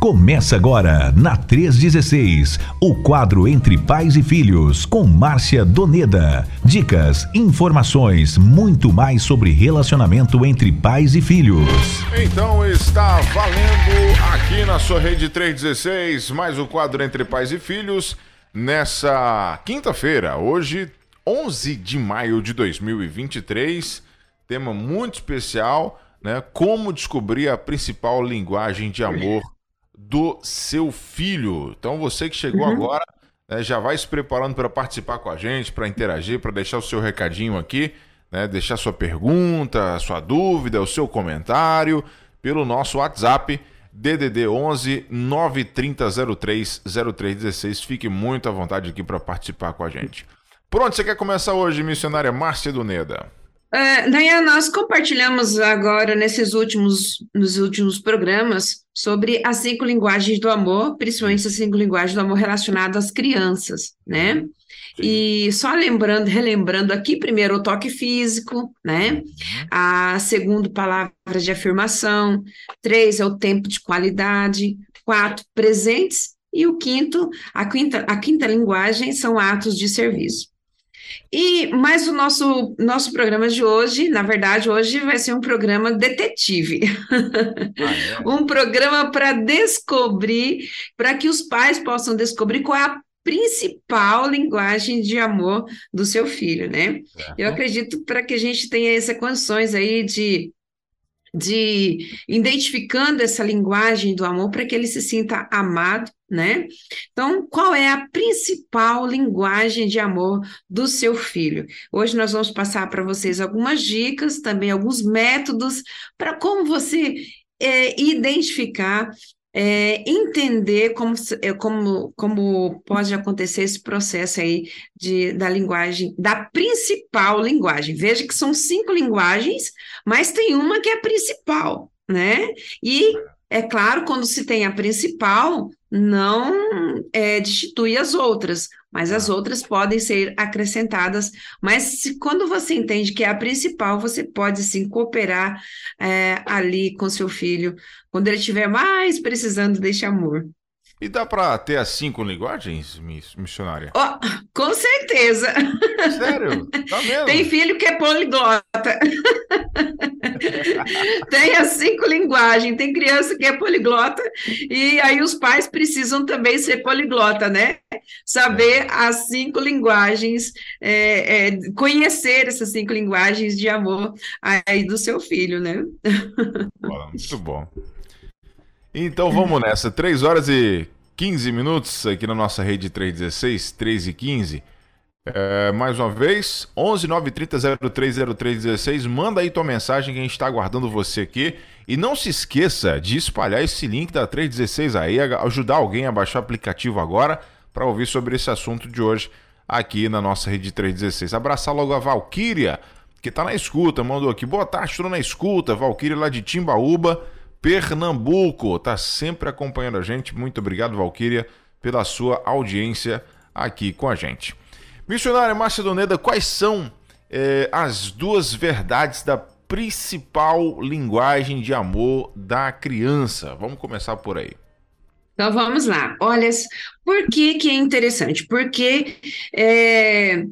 Começa agora, na 316, o quadro Entre Pais e Filhos, com Márcia Doneda. Dicas, informações, muito mais sobre relacionamento entre pais e filhos. Então está valendo aqui na sua rede 316, mais o quadro Entre Pais e Filhos, nessa quinta-feira, hoje, 11 de maio de 2023. Tema muito especial, né? Como descobrir a principal linguagem de amor do seu filho. Então você que chegou uhum. agora, né, já vai se preparando para participar com a gente, para interagir, para deixar o seu recadinho aqui, né, deixar sua pergunta, sua dúvida, o seu comentário pelo nosso WhatsApp DDD 11 93003 0316. Fique muito à vontade aqui para participar com a gente. Por onde você quer começar hoje, missionária Márcia Duneda? Uh, nós compartilhamos agora nesses últimos, nos últimos programas sobre as cinco linguagens do amor, principalmente as cinco linguagens do amor relacionadas às crianças, né? E só lembrando, relembrando aqui, primeiro o toque físico, né? Uhum. A segundo, palavras de afirmação. Três é o tempo de qualidade. Quatro, presentes. E o quinto, a quinta, a quinta linguagem são atos de serviço. E mas o nosso nosso programa de hoje, na verdade, hoje vai ser um programa detetive. Ah, é? um programa para descobrir, para que os pais possam descobrir qual é a principal linguagem de amor do seu filho, né? Eu acredito para que a gente tenha essas condições aí de de identificando essa linguagem do amor para que ele se sinta amado, né? Então, qual é a principal linguagem de amor do seu filho? Hoje nós vamos passar para vocês algumas dicas, também alguns métodos para como você é, identificar é, entender como, é, como, como pode acontecer esse processo aí de, da linguagem, da principal linguagem. Veja que são cinco linguagens, mas tem uma que é a principal, né? E é claro, quando se tem a principal, não é, destitui as outras, mas as outras podem ser acrescentadas. Mas se, quando você entende que é a principal, você pode sim cooperar é, ali com seu filho, quando ele estiver mais precisando deste amor. E dá para ter as cinco linguagens, missionária? Oh, com certeza. Sério? Tá mesmo? Tem filho que é poliglota. tem as cinco linguagens, tem criança que é poliglota, e aí os pais precisam também ser poliglota, né? Saber é. as cinco linguagens, é, é, conhecer essas cinco linguagens de amor aí do seu filho, né? Muito bom. Então vamos nessa. 3 horas e 15 minutos aqui na nossa rede 316, 3 e 15. É, mais uma vez, 11 930 030316. Manda aí tua mensagem que a gente está aguardando você aqui. E não se esqueça de espalhar esse link da 316 aí, ajudar alguém a baixar o aplicativo agora para ouvir sobre esse assunto de hoje aqui na nossa rede 316. Abraçar logo a Valquíria, que está na escuta, mandou aqui. Boa tarde, estou na escuta. Valquíria lá de Timbaúba. Pernambuco. Tá sempre acompanhando a gente. Muito obrigado, Valquíria, pela sua audiência aqui com a gente. Missionária Macedoneda, quais são eh, as duas verdades da principal linguagem de amor da criança? Vamos começar por aí. Então vamos lá. Olha, por que, que é interessante? Porque é,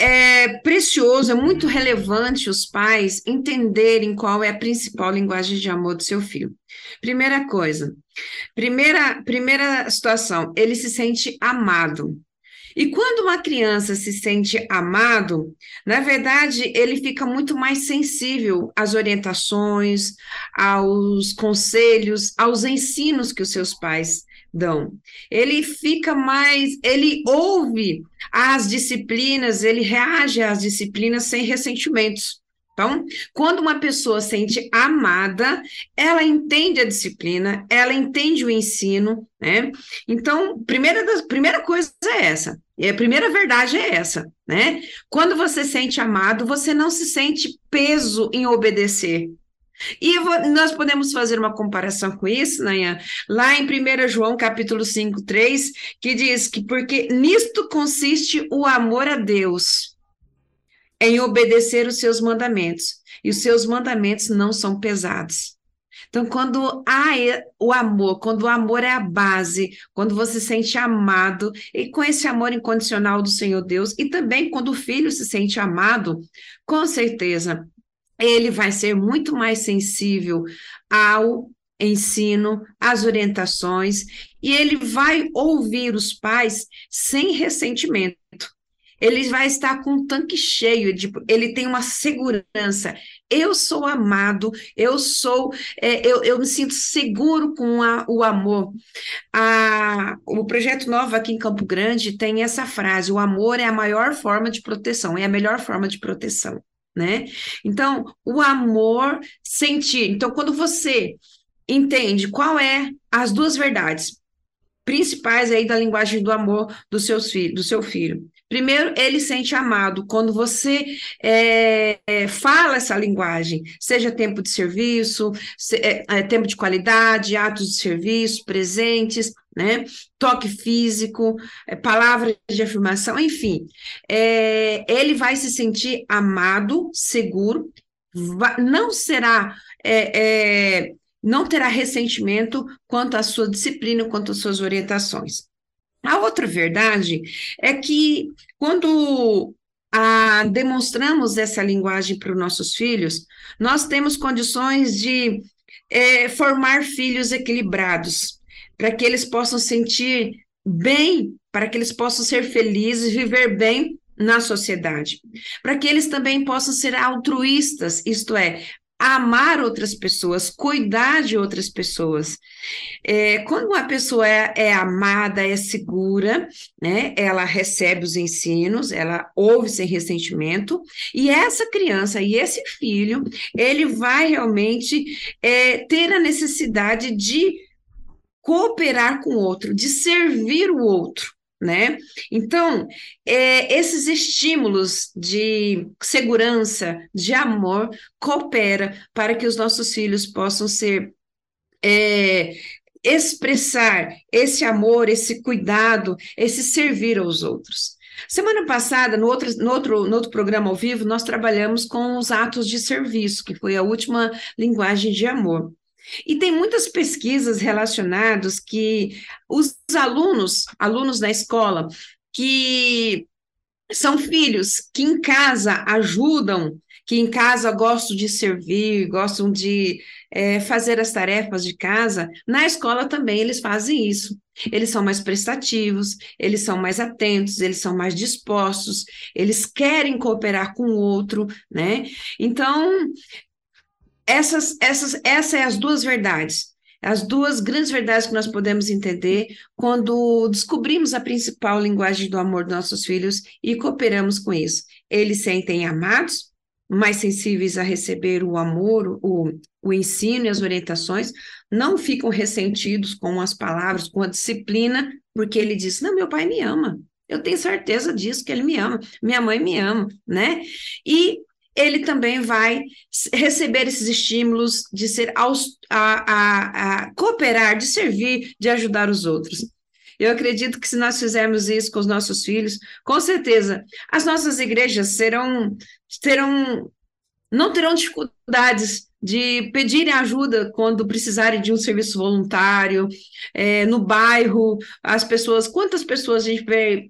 é precioso, é muito relevante os pais entenderem qual é a principal linguagem de amor do seu filho. Primeira coisa, primeira, primeira situação, ele se sente amado. E quando uma criança se sente amado, na verdade, ele fica muito mais sensível às orientações, aos conselhos, aos ensinos que os seus pais dão. Ele fica mais, ele ouve as disciplinas, ele reage às disciplinas sem ressentimentos. Então, quando uma pessoa sente amada, ela entende a disciplina, ela entende o ensino, né? Então, primeira, das, primeira coisa é essa, e a primeira verdade é essa, né? Quando você sente amado, você não se sente peso em obedecer, e nós podemos fazer uma comparação com isso, Nanha, lá em 1 João capítulo 5, 3, que diz que porque nisto consiste o amor a Deus, em obedecer os seus mandamentos, e os seus mandamentos não são pesados. Então, quando há o amor, quando o amor é a base, quando você se sente amado, e com esse amor incondicional do Senhor Deus, e também quando o filho se sente amado, com certeza ele vai ser muito mais sensível ao ensino, às orientações, e ele vai ouvir os pais sem ressentimento ele vai estar com um tanque cheio, de, ele tem uma segurança. Eu sou amado, eu sou, é, eu, eu me sinto seguro com a, o amor. A, o projeto Nova aqui em Campo Grande tem essa frase: o amor é a maior forma de proteção, é a melhor forma de proteção. Né? Então, o amor sentir. Então, quando você entende qual é as duas verdades principais aí da linguagem do amor do, seus filho, do seu filho. Primeiro, ele sente amado. Quando você é, é, fala essa linguagem, seja tempo de serviço, se, é, é, tempo de qualidade, atos de serviço, presentes, né? toque físico, é, palavras de afirmação, enfim. É, ele vai se sentir amado, seguro, não será não terá ressentimento quanto à sua disciplina, quanto às suas orientações. A outra verdade é que quando a, demonstramos essa linguagem para os nossos filhos, nós temos condições de é, formar filhos equilibrados, para que eles possam sentir bem, para que eles possam ser felizes, viver bem na sociedade, para que eles também possam ser altruístas, isto é, amar outras pessoas, cuidar de outras pessoas. É, quando uma pessoa é, é, amada, é segura, né, ela recebe os ensinos, ela ouve sem ressentimento, e essa criança e esse filho, ele vai realmente é, ter a necessidade de cooperar com o outro, de servir o outro né? Então, é, esses estímulos de segurança, de amor, coopera para que os nossos filhos possam ser é, expressar esse amor, esse cuidado, esse servir aos outros. Semana passada, no outro, no, outro, no outro programa ao vivo, nós trabalhamos com os atos de serviço, que foi a última linguagem de amor. E tem muitas pesquisas relacionadas que os alunos, alunos da escola, que são filhos que em casa ajudam, que em casa gostam de servir, gostam de é, fazer as tarefas de casa, na escola também eles fazem isso. Eles são mais prestativos, eles são mais atentos, eles são mais dispostos, eles querem cooperar com o outro, né? Então, essas, essas, essas é as duas verdades, as duas grandes verdades que nós podemos entender quando descobrimos a principal linguagem do amor dos nossos filhos e cooperamos com isso. Eles sentem amados, mais sensíveis a receber o amor, o, o ensino e as orientações, não ficam ressentidos com as palavras, com a disciplina, porque ele diz: Não, meu pai me ama. Eu tenho certeza disso, que ele me ama, minha mãe me ama, né? E ele também vai receber esses estímulos de ser a, a, a cooperar, de servir, de ajudar os outros. Eu acredito que se nós fizermos isso com os nossos filhos, com certeza as nossas igrejas serão, terão, não terão dificuldades de pedirem ajuda quando precisarem de um serviço voluntário, é, no bairro, as pessoas, quantas pessoas a gente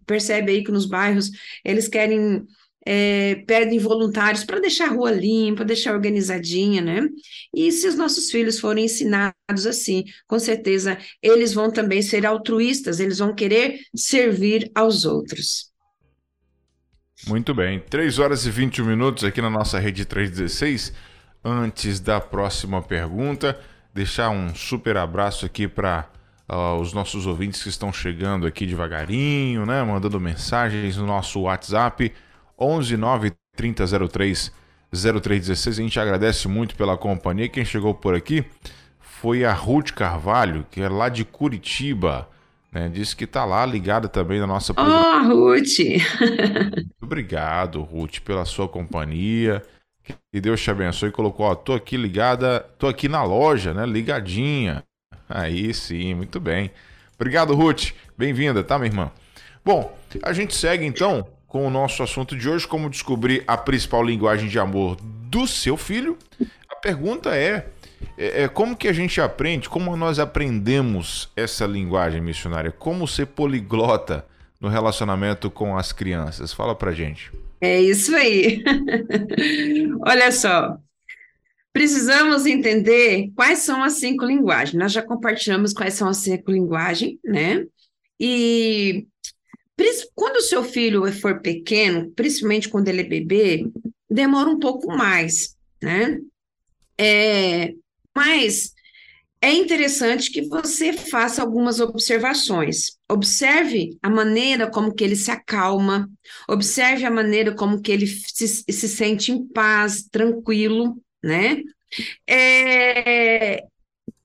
percebe aí que nos bairros eles querem é, pedem voluntários para deixar a rua limpa, deixar organizadinha, né? E se os nossos filhos forem ensinados assim, com certeza eles vão também ser altruístas, eles vão querer servir aos outros. Muito bem, 3 horas e 21 minutos aqui na nossa rede 316. Antes da próxima pergunta, deixar um super abraço aqui para uh, os nossos ouvintes que estão chegando aqui devagarinho, né? Mandando mensagens no nosso WhatsApp 11 9 30 03 0316. A gente agradece muito pela companhia. Quem chegou por aqui foi a Ruth Carvalho, que é lá de Curitiba. Né? Disse que está lá ligada também na nossa Oh, Ruth! Obrigado, Ruth, pela sua companhia. Que Deus te abençoe. Colocou, ó, tô aqui ligada, tô aqui na loja, né? Ligadinha. Aí sim, muito bem. Obrigado, Ruth. Bem-vinda, tá, minha irmã? Bom, a gente segue então com o nosso assunto de hoje, como descobrir a principal linguagem de amor do seu filho. A pergunta é: É, é, como que a gente aprende, como nós aprendemos essa linguagem missionária? Como ser poliglota no relacionamento com as crianças? Fala pra gente. É isso aí. Olha só, precisamos entender quais são as cinco linguagens. Nós já compartilhamos quais são as cinco linguagens, né? E quando o seu filho for pequeno, principalmente quando ele é bebê, demora um pouco mais, né? É, mas é interessante que você faça algumas observações. Observe a maneira como que ele se acalma, observe a maneira como que ele se, se sente em paz, tranquilo, né? É,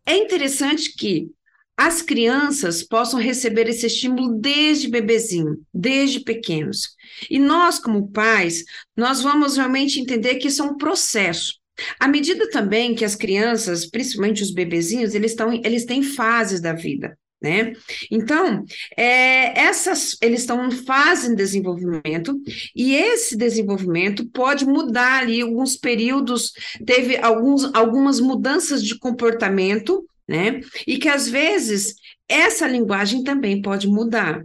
é interessante que as crianças possam receber esse estímulo desde bebezinho, desde pequenos. E nós, como pais, nós vamos realmente entender que isso é um processo. À medida também que as crianças, principalmente os bebezinhos, eles, estão, eles têm fases da vida. Né? Então, é, essas, eles estão em fase de desenvolvimento, e esse desenvolvimento pode mudar ali alguns períodos, teve alguns, algumas mudanças de comportamento, né? E que às vezes essa linguagem também pode mudar.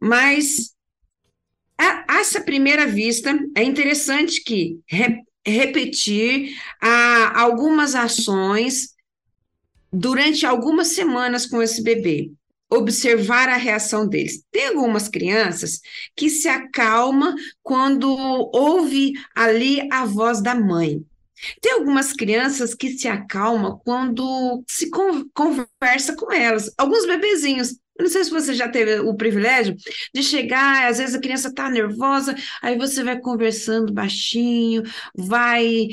Mas a, essa primeira vista é interessante que re, repetir a, algumas ações durante algumas semanas com esse bebê observar a reação deles. Tem algumas crianças que se acalma quando ouve ali a voz da mãe. Tem algumas crianças que se acalmam quando se conversa com elas. Alguns bebezinhos. Eu não sei se você já teve o privilégio de chegar, às vezes a criança está nervosa, aí você vai conversando baixinho, vai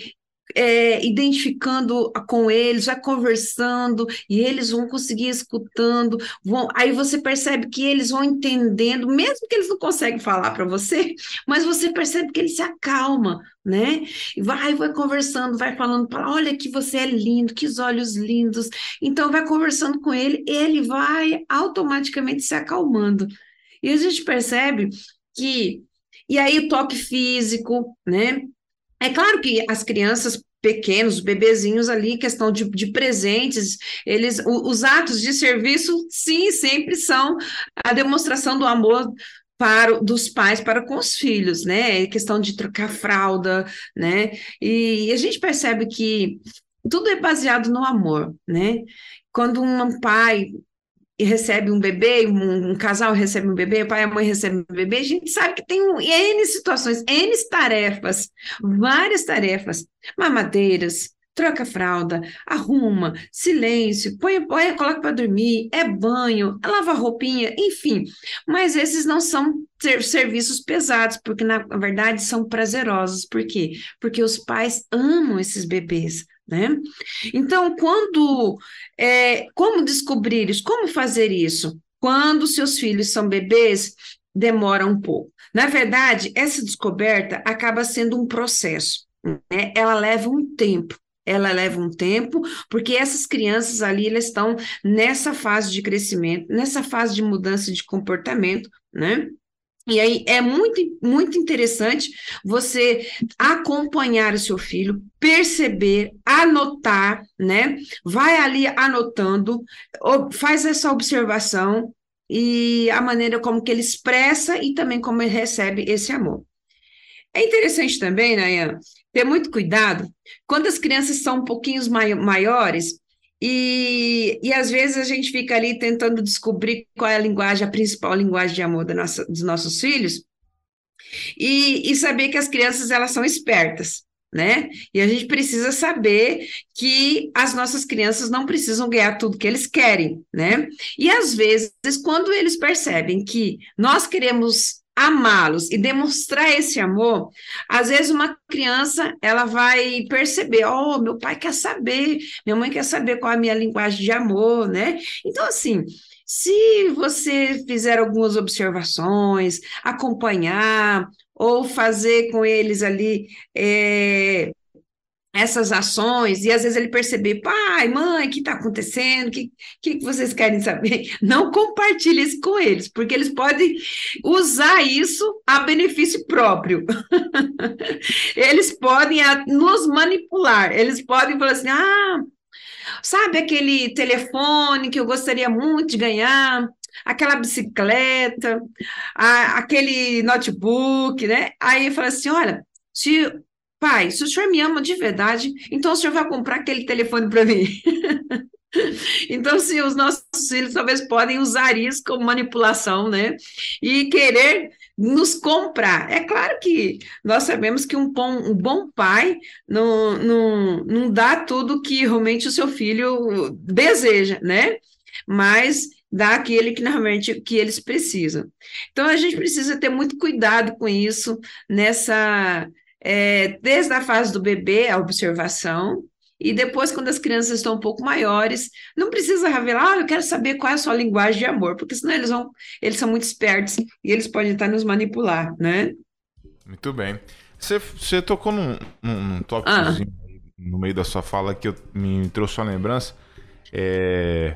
é, identificando com eles, já conversando, e eles vão conseguir escutando, vão, aí você percebe que eles vão entendendo, mesmo que eles não conseguem falar para você, mas você percebe que ele se acalma, né? E vai, vai conversando, vai falando para, olha que você é lindo, que olhos lindos. Então vai conversando com ele, ele vai automaticamente se acalmando. E a gente percebe que e aí o toque físico, né? É claro que as crianças pequenos, bebezinhos ali, questão de, de presentes, eles, os atos de serviço, sim, sempre são a demonstração do amor para dos pais para com os filhos, né? É questão de trocar fralda, né? E, e a gente percebe que tudo é baseado no amor, né? Quando um pai e recebe um bebê, um, um, casal recebe um bebê, o pai e a mãe recebem um bebê, a gente sabe que tem um, N situações, N tarefas, várias tarefas, mamadeiras, troca fralda, arruma, silêncio, põe, põe coloca para dormir, é banho, lava roupinha, enfim. Mas esses não são ser, serviços pesados, porque na verdade são prazerosos. Por quê? Porque os pais amam esses bebês, né? Então, quando, é, como descobrir isso? Como fazer isso? Quando seus filhos são bebês, demora um pouco. Na verdade, essa descoberta acaba sendo um processo, né? Ela leva um tempo. Ela leva um tempo, porque essas crianças ali, elas estão nessa fase de crescimento, nessa fase de mudança de comportamento, né? E aí é muito, muito interessante você acompanhar o seu filho, perceber, anotar, né? Vai ali anotando, faz essa observação e a maneira como que ele expressa e também como ele recebe esse amor. É interessante também, Nayan, ter muito cuidado quando as crianças são um pouquinho maiores, e, e às vezes a gente fica ali tentando descobrir qual é a linguagem, a principal linguagem de amor nossa, dos nossos filhos, e, e saber que as crianças elas são espertas, né? E a gente precisa saber que as nossas crianças não precisam ganhar tudo que eles querem, né? E às vezes, quando eles percebem que nós queremos amá-los e demonstrar esse amor, às vezes uma criança ela vai perceber, oh, meu pai quer saber, minha mãe quer saber qual é a minha linguagem de amor, né? Então assim, se você fizer algumas observações, acompanhar ou fazer com eles ali é, essas ações, e às vezes ele perceber, pai, mãe, o que está acontecendo? O que, que, vocês querem saber? Não compartilhe isso com eles, porque eles podem usar isso a benefício próprio. eles podem nos manipular, eles podem falar assim, ah, Sabe aquele telefone que eu gostaria muito de ganhar? Aquela bicicleta, a, aquele notebook, né? Aí fala assim: olha, se pai, se o senhor me ama de verdade, então o senhor vai comprar aquele telefone para mim. Então, se os nossos filhos talvez podem usar isso como manipulação, né? E querer nos comprar. É claro que nós sabemos que um bom, um bom pai não, não, não dá tudo que realmente o seu filho deseja, né? Mas dá aquele que normalmente que eles precisam. Então a gente precisa ter muito cuidado com isso nessa é, desde a fase do bebê, a observação, e depois, quando as crianças estão um pouco maiores, não precisa revelar, ah, eu quero saber qual é a sua linguagem de amor, porque senão eles vão, eles são muito espertos e eles podem estar nos manipular, né? Muito bem. Você, você tocou num, num, num ah. no meio da sua fala que eu, me trouxe uma lembrança. É,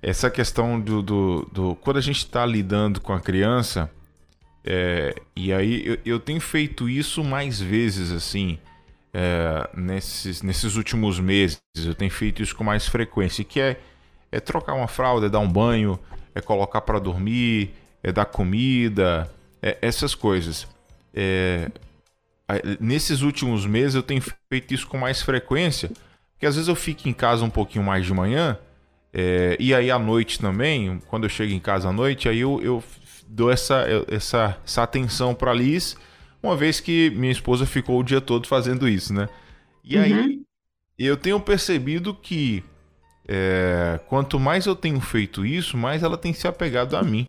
essa questão do, do, do, Quando a gente está lidando com a criança, é, e aí eu, eu tenho feito isso mais vezes, assim é, nesses, nesses últimos meses. Eu tenho feito isso com mais frequência, que é, é trocar uma fralda, é dar um banho, é colocar para dormir, é dar comida, é, essas coisas. É, nesses últimos meses eu tenho feito isso com mais frequência, porque às vezes eu fico em casa um pouquinho mais de manhã, é, e aí à noite também, quando eu chego em casa à noite, aí eu, eu dou essa, essa, essa atenção para Liz uma vez que minha esposa ficou o dia todo fazendo isso, né? E uhum. aí eu tenho percebido que é, quanto mais eu tenho feito isso, mais ela tem se apegado a mim.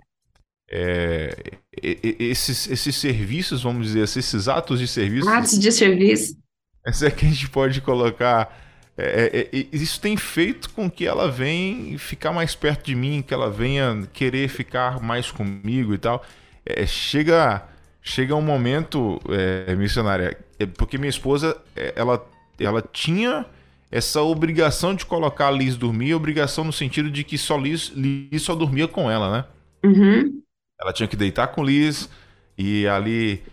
É, esses, esses serviços, vamos dizer assim, esses atos de serviço. Atos de serviço. Essa é que a gente pode colocar. É, é, é, isso tem feito com que ela venha ficar mais perto de mim, que ela venha querer ficar mais comigo e tal. É, chega chega um momento, é, missionária, é, porque minha esposa, ela, ela tinha essa obrigação de colocar a Liz dormir, obrigação no sentido de que só Liz, Liz só dormia com ela, né? Uhum. Ela tinha que deitar com Liz e ali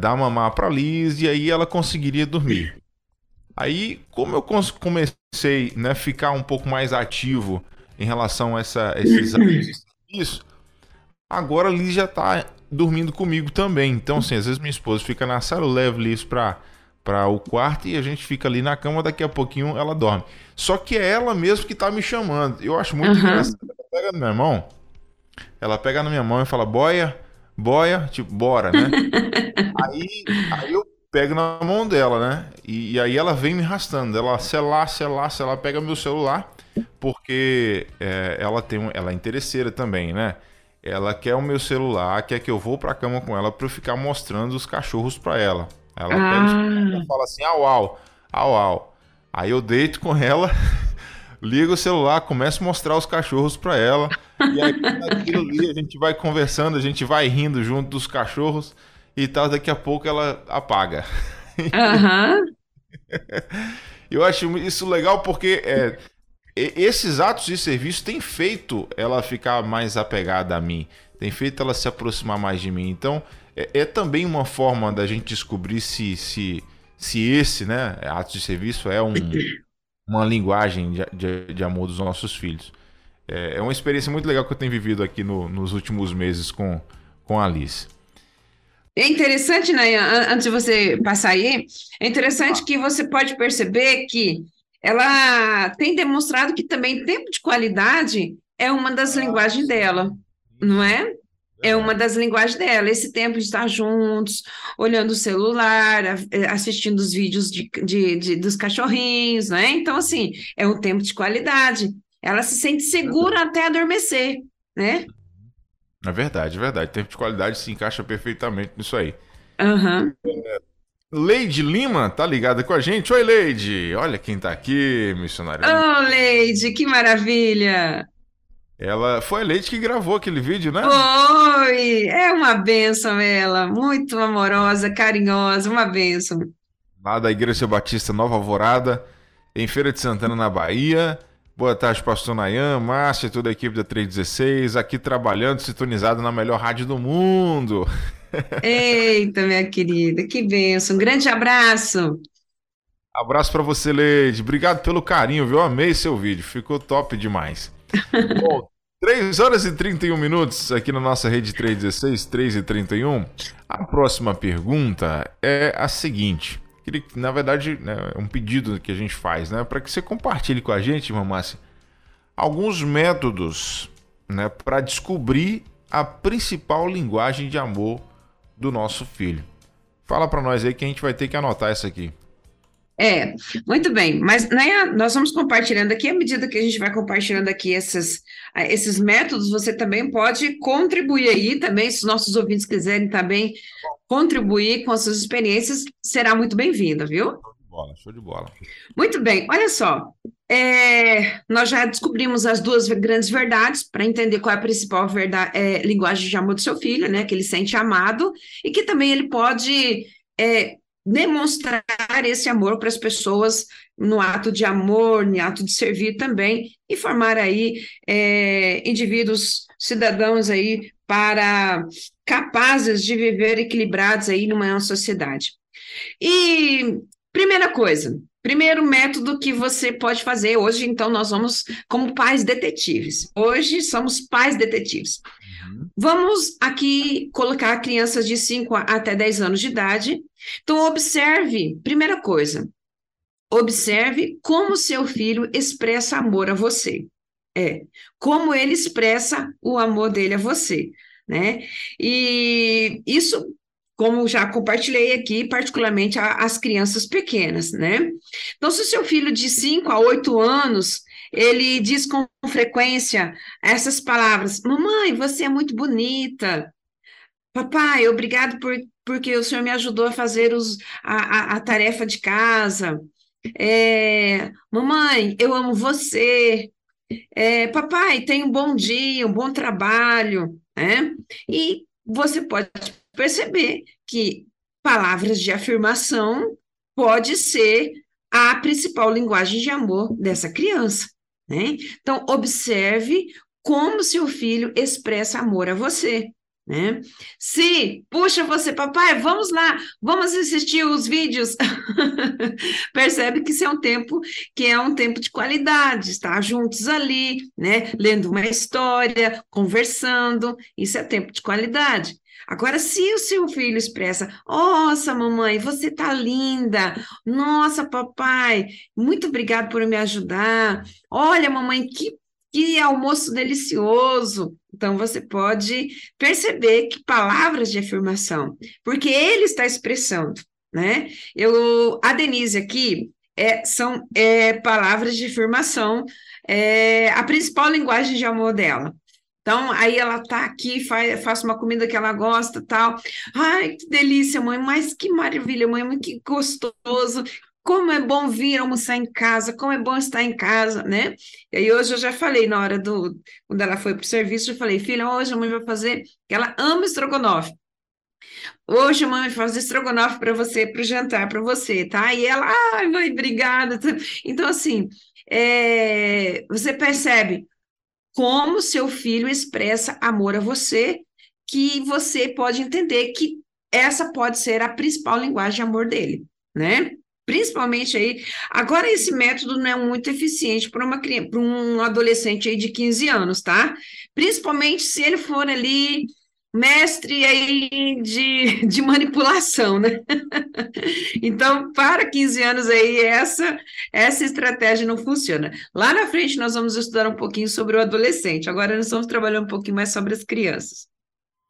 dar mamar para Liz e aí ela conseguiria dormir. Aí, como eu comecei né, a ficar um pouco mais ativo em relação a essa, esses isso, agora a Liz já está dormindo comigo também. Então, assim, às vezes minha esposa fica na sala, eu levo isso pra, pra o quarto e a gente fica ali na cama, daqui a pouquinho ela dorme. Só que é ela mesmo que tá me chamando. Eu acho muito uhum. engraçado. Ela pega na minha mão, ela pega na minha mão e fala, boia, boia, tipo, bora, né? aí, aí eu pego na mão dela, né? E, e, aí ela vem me arrastando. Ela, sei se ela pega meu celular, porque é, ela tem um, ela é interesseira também, né? ela quer o meu celular, quer que eu vou pra cama com ela pra eu ficar mostrando os cachorros pra ela. Ela ah. pega fala assim, au, au, au, au. Aí eu deito com ela, ligo o celular, começo a mostrar os cachorros pra ela. E aí, naquilo ali, a gente vai conversando, a gente vai rindo junto dos cachorros e tal. Daqui a pouco ela apaga. Aham. eu acho isso legal porque é, esses atos de serviço têm feito ela ficar mais apegada a mim, tem feito ela se aproximar mais de mim. Então, é, é também uma forma da gente descobrir se, se, se esse, né, atos de serviço é um, uma linguagem de, de, de, amor dos nossos filhos. É, é, uma experiência muito legal que eu tenho vivido aqui no, nos últimos meses com, com a Alice. É interessante, Nayan, antes de você passar aí, é interessante que você pode perceber que ela tem demonstrado que também tempo de qualidade é uma das linguagens dela, não é? É uma das linguagens dela, esse tempo de estar juntos, olhando o celular, assistindo os vídeos de, de, de, dos cachorrinhos, né? Então, assim, é um tempo de qualidade. Ela se sente segura até adormecer, né? É verdade, é verdade. Tempo de qualidade se encaixa perfeitamente nisso aí. Uhum. É, Leide Lima tá ligada com a gente. Oi, Leide. Olha quem tá aqui, missionária. Oh, Leide, que maravilha. Ela foi a Leide que gravou aquele vídeo, né? Oi, é uma bênção ela, muito amorosa, carinhosa, uma bênção. Lá da Igreja Batista Nova Alvorada, em Feira de Santana, na Bahia. Boa tarde, pastor Nayan, Márcia e toda a equipe da 316, aqui trabalhando, sintonizado na melhor rádio do mundo. Eita, minha querida, que benção. Um grande abraço. Abraço para você, Leide. Obrigado pelo carinho, viu? Amei seu vídeo, ficou top demais. Bom, 3 horas e 31 minutos aqui na nossa rede 316, 3 e 31. A próxima pergunta é a seguinte. Na verdade, né, é um pedido que a gente faz, né? Para que você compartilhe com a gente, Mamassi, alguns métodos né, para descobrir a principal linguagem de amor do nosso filho. Fala para nós aí que a gente vai ter que anotar isso aqui. É, muito bem, mas né, nós vamos compartilhando aqui, à medida que a gente vai compartilhando aqui esses, esses métodos, você também pode contribuir aí também, se os nossos ouvintes quiserem também contribuir com as suas experiências, será muito bem-vindo, viu? Show de bola, show de bola. Muito bem, olha só, é, nós já descobrimos as duas grandes verdades para entender qual é a principal verdade, é, linguagem de amor do seu filho, né? Que ele sente amado e que também ele pode é, demonstrar esse amor para as pessoas no ato de amor, no ato de servir também, e formar aí é, indivíduos, cidadãos aí para capazes de viver equilibrados aí numa sociedade. E primeira coisa, primeiro método que você pode fazer hoje, então nós vamos como pais detetives. Hoje somos pais detetives. Uhum. Vamos aqui colocar crianças de 5 até 10 anos de idade então, observe, primeira coisa, observe como seu filho expressa amor a você. É, como ele expressa o amor dele a você, né? E isso, como já compartilhei aqui, particularmente as crianças pequenas, né? Então, se o seu filho de 5 a 8 anos, ele diz com frequência essas palavras: Mamãe, você é muito bonita. Papai, obrigado por porque o senhor me ajudou a fazer os, a, a, a tarefa de casa. É, mamãe, eu amo você. É, papai, tenha um bom dia, um bom trabalho. Né? E você pode perceber que palavras de afirmação pode ser a principal linguagem de amor dessa criança. Né? Então, observe como seu filho expressa amor a você. Né? Se puxa você, papai, vamos lá, vamos assistir os vídeos. Percebe que isso é um tempo que é um tempo de qualidade, estar juntos ali, né? Lendo uma história, conversando, isso é tempo de qualidade. Agora, se o seu filho expressa, nossa, mamãe, você tá linda, nossa, papai, muito obrigado por me ajudar, olha, mamãe, que que almoço delicioso. Então, você pode perceber que palavras de afirmação, porque ele está expressando, né? Eu, a Denise aqui, é, são é, palavras de afirmação, é, a principal linguagem de amor dela. Então, aí ela tá aqui, faz, faz uma comida que ela gosta, tal. Ai, que delícia, mãe, mas que maravilha, mãe, que gostoso, como é bom vir almoçar em casa, como é bom estar em casa, né? E aí hoje eu já falei na hora do quando ela foi para o serviço, eu falei, filha, hoje a mãe vai fazer, ela ama estrogonofe. Hoje a mãe fazer estrogonofe para você, para o jantar para você, tá? E ela, ai, mãe, obrigada. Então, assim, é, você percebe como seu filho expressa amor a você, que você pode entender que essa pode ser a principal linguagem de amor dele, né? Principalmente aí, agora esse método não é muito eficiente para uma criança, para um adolescente aí de 15 anos, tá? Principalmente se ele for ali mestre aí de, de manipulação, né? então, para 15 anos aí, essa, essa estratégia não funciona. Lá na frente nós vamos estudar um pouquinho sobre o adolescente, agora nós vamos trabalhar um pouquinho mais sobre as crianças.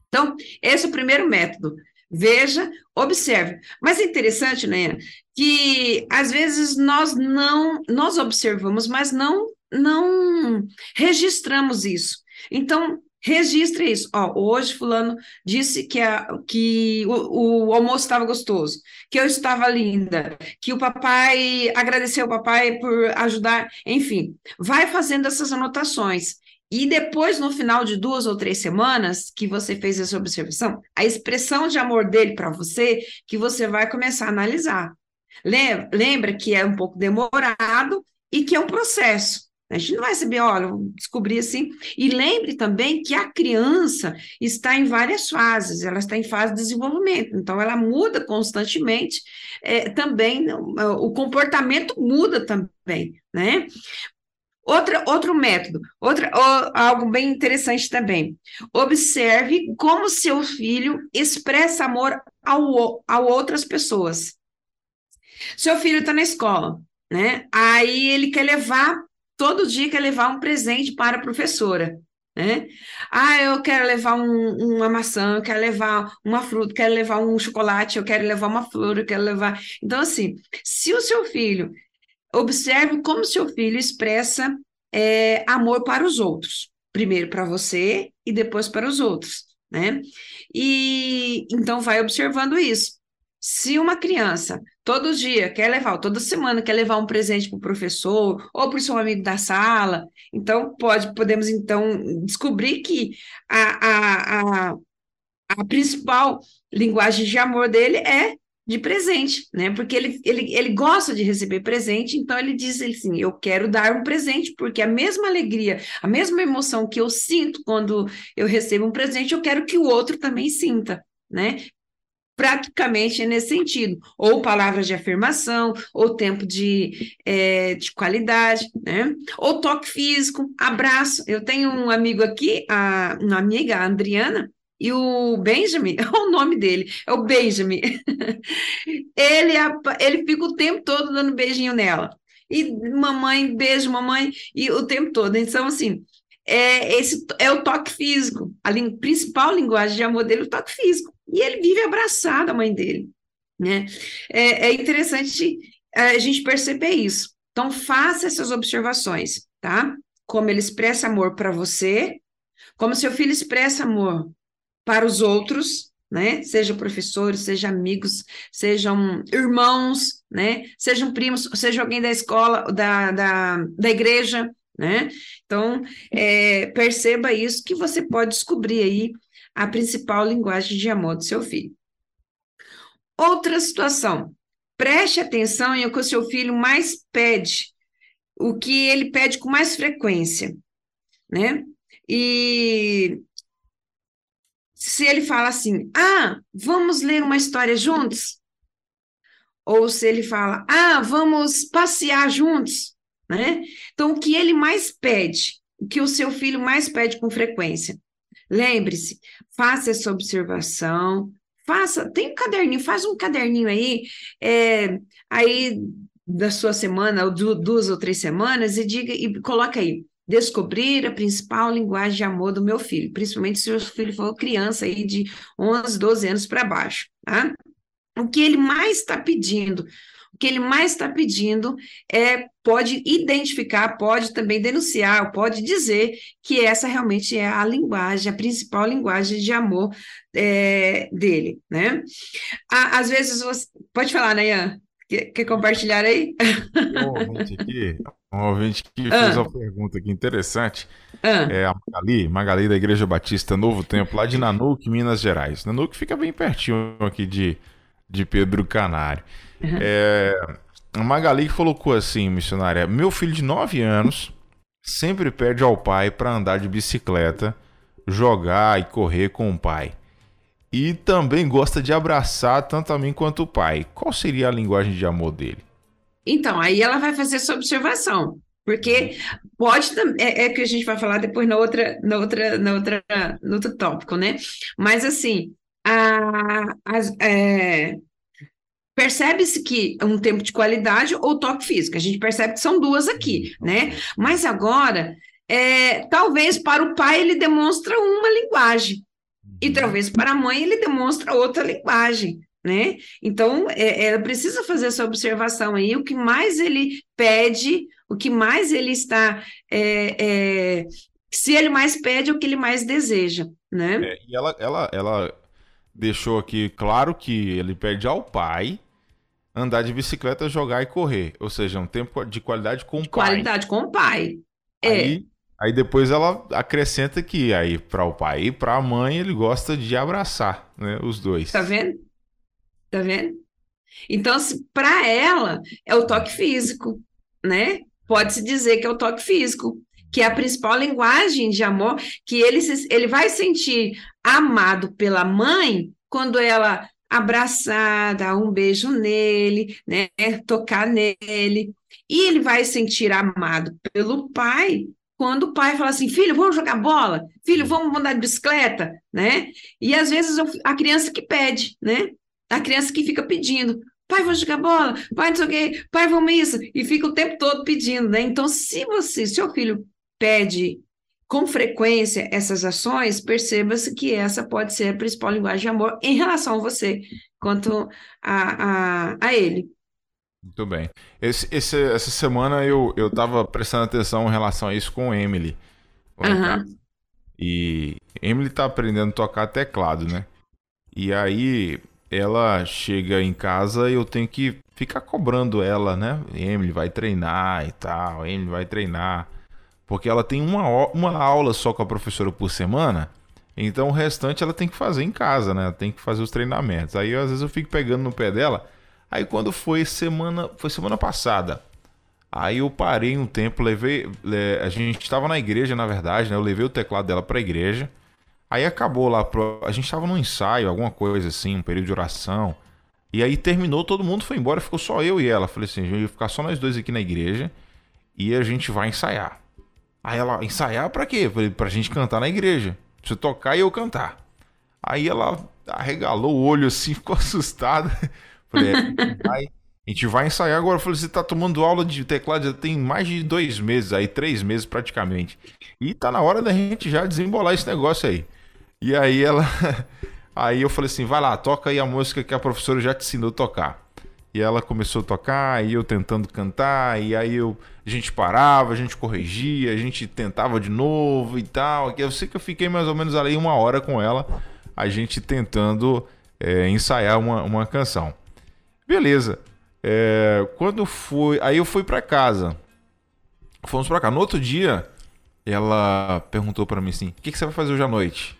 Então, esse é o primeiro método. Veja, observe. Mas é interessante, né, que às vezes nós não, nós observamos, mas não, não registramos isso. Então, registre isso. Ó, hoje fulano disse que, a, que o, o almoço estava gostoso, que eu estava linda, que o papai agradeceu o papai por ajudar, enfim, vai fazendo essas anotações. E depois, no final de duas ou três semanas que você fez essa observação, a expressão de amor dele para você, que você vai começar a analisar. Lembra, lembra que é um pouco demorado e que é um processo. A gente não vai saber, olha, descobrir assim. E lembre também que a criança está em várias fases, ela está em fase de desenvolvimento, então ela muda constantemente, é, também o comportamento muda também, né? Outra, outro método, outra, algo bem interessante também. Observe como seu filho expressa amor ao, a outras pessoas. Seu filho está na escola, né? Aí ele quer levar, todo dia quer levar um presente para a professora. Né? Ah, eu quero levar um, uma maçã, eu quero levar uma fruta, eu quero levar um chocolate, eu quero levar uma flor, eu quero levar. Então, assim, se o seu filho observe como seu filho expressa é, amor para os outros, primeiro para você e depois para os outros, né? E então vai observando isso. Se uma criança todo dia quer levar, toda semana quer levar um presente para o professor ou para o seu amigo da sala, então pode, podemos então descobrir que a, a, a, a principal linguagem de amor dele é de presente, né? Porque ele, ele, ele gosta de receber presente, então ele diz assim: eu quero dar um presente, porque a mesma alegria, a mesma emoção que eu sinto quando eu recebo um presente, eu quero que o outro também sinta, né? Praticamente nesse sentido, ou palavras de afirmação, ou tempo de, é, de qualidade, né? Ou toque físico, abraço. Eu tenho um amigo aqui, a, uma amiga, a Adriana, e o Benjamin, é o nome dele, é o Benjamin. ele, ele fica o tempo todo dando beijinho nela. E mamãe, beijo, mamãe, e o tempo todo. Então, assim, é, esse é o toque físico. A principal linguagem de amor dele é o toque físico. E ele vive abraçado à mãe dele. Né? É, é interessante a gente perceber isso. Então, faça essas observações, tá? Como ele expressa amor para você, como seu filho expressa amor para os outros, né? Sejam professores, sejam amigos, sejam irmãos, né? Sejam primos, seja alguém da escola, da, da, da igreja, né? Então, é, perceba isso que você pode descobrir aí a principal linguagem de amor do seu filho. Outra situação, preste atenção em o que o seu filho mais pede, o que ele pede com mais frequência, né? E se ele fala assim, ah, vamos ler uma história juntos, ou se ele fala, ah, vamos passear juntos, né? Então, o que ele mais pede, o que o seu filho mais pede com frequência? Lembre-se, faça essa observação, faça, tem um caderninho, faz um caderninho aí, é, aí da sua semana, ou duas ou três semanas, e diga, e coloca aí, descobrir a principal linguagem de amor do meu filho, principalmente se o filho for criança aí de 11, 12 anos para baixo, tá? O que ele mais está pedindo, que ele mais está pedindo é pode identificar, pode também denunciar, pode dizer que essa realmente é a linguagem, a principal linguagem de amor é, dele, né? Às vezes você pode falar, né, Ian? Quer, quer compartilhar aí? Um ouvinte aqui, um ouvinte que ah. fez uma pergunta aqui interessante. Ah. É a Magali, Magali da Igreja Batista Novo Tempo, lá de Nanuque, Minas Gerais. Nanuque fica bem pertinho aqui de, de Pedro Canário. Uhum. É, a Magali colocou assim, missionária: Meu filho de 9 anos sempre pede ao pai para andar de bicicleta, jogar e correr com o pai. E também gosta de abraçar tanto a mim quanto o pai. Qual seria a linguagem de amor dele? Então, aí ela vai fazer essa observação, porque pode é, é que a gente vai falar depois na outra, na outra, na outra, no outro tópico, né? Mas assim, é, percebe-se que é um tempo de qualidade ou toque físico. A gente percebe que são duas aqui, né? Mas agora, é, talvez para o pai ele demonstra uma linguagem, e uhum. talvez para a mãe ele demonstra outra linguagem, né? Então, é, ela precisa fazer essa observação aí, o que mais ele pede, o que mais ele está... É, é, se ele mais pede, o que ele mais deseja, né? É, e ela, ela, ela deixou aqui claro que ele pede ao pai andar de bicicleta, jogar e correr. Ou seja, um tempo de qualidade com o pai. Qualidade com o pai. É. Aí, Aí depois ela acrescenta que aí para o pai e para a mãe ele gosta de abraçar, né, os dois. Tá vendo? Tá vendo? Então, para ela é o toque físico, né? pode-se dizer que é o toque físico, que é a principal linguagem de amor, que ele, se, ele vai sentir amado pela mãe quando ela abraçar, dar um beijo nele, né, tocar nele, e ele vai sentir amado pelo pai quando o pai fala assim, filho, vamos jogar bola, filho, vamos andar de bicicleta, né? E às vezes a criança que pede, né? A criança que fica pedindo, pai, vamos jogar bola, pai, não sei o quê, pai, vamos isso, e fica o tempo todo pedindo, né? Então, se você, seu filho pede com frequência essas ações, perceba-se que essa pode ser a principal linguagem de amor em relação a você, quanto a, a, a ele. Muito bem. Esse, esse, essa semana eu, eu tava prestando atenção em relação a isso com Emily. Uhum. E Emily tá aprendendo a tocar teclado, né? E aí ela chega em casa e eu tenho que ficar cobrando ela, né? Emily vai treinar e tal, Emily vai treinar. Porque ela tem uma, uma aula só com a professora por semana. Então o restante ela tem que fazer em casa, né? Tem que fazer os treinamentos. Aí às vezes eu fico pegando no pé dela. Aí quando foi semana, foi semana passada. Aí eu parei um tempo, levei, a gente estava na igreja, na verdade, né? Eu levei o teclado dela para a igreja. Aí acabou lá, pro, a gente estava num ensaio, alguma coisa assim, um período de oração. E aí terminou, todo mundo foi embora, ficou só eu e ela. Falei assim, a gente vai ficar só nós dois aqui na igreja e a gente vai ensaiar. Aí ela, ensaiar pra quê? Falei, pra gente cantar na igreja. Você tocar e eu cantar. Aí ela arregalou o olho assim, ficou assustada. Falei, é, vai, a gente vai ensaiar agora. Eu falei, você tá tomando aula de teclado já tem mais de dois meses, aí três meses praticamente. E tá na hora da gente já desembolar esse negócio aí. E aí ela. Aí eu falei assim, vai lá, toca aí a música que a professora já te ensinou a tocar. E ela começou a tocar, e eu tentando cantar, e aí eu, a gente parava, a gente corrigia, a gente tentava de novo e tal. Eu sei que eu fiquei mais ou menos ali uma hora com ela, a gente tentando é, ensaiar uma, uma canção. Beleza. É, quando foi. Aí eu fui para casa. Fomos para cá. No outro dia, ela perguntou para mim assim: O que, que você vai fazer hoje à noite?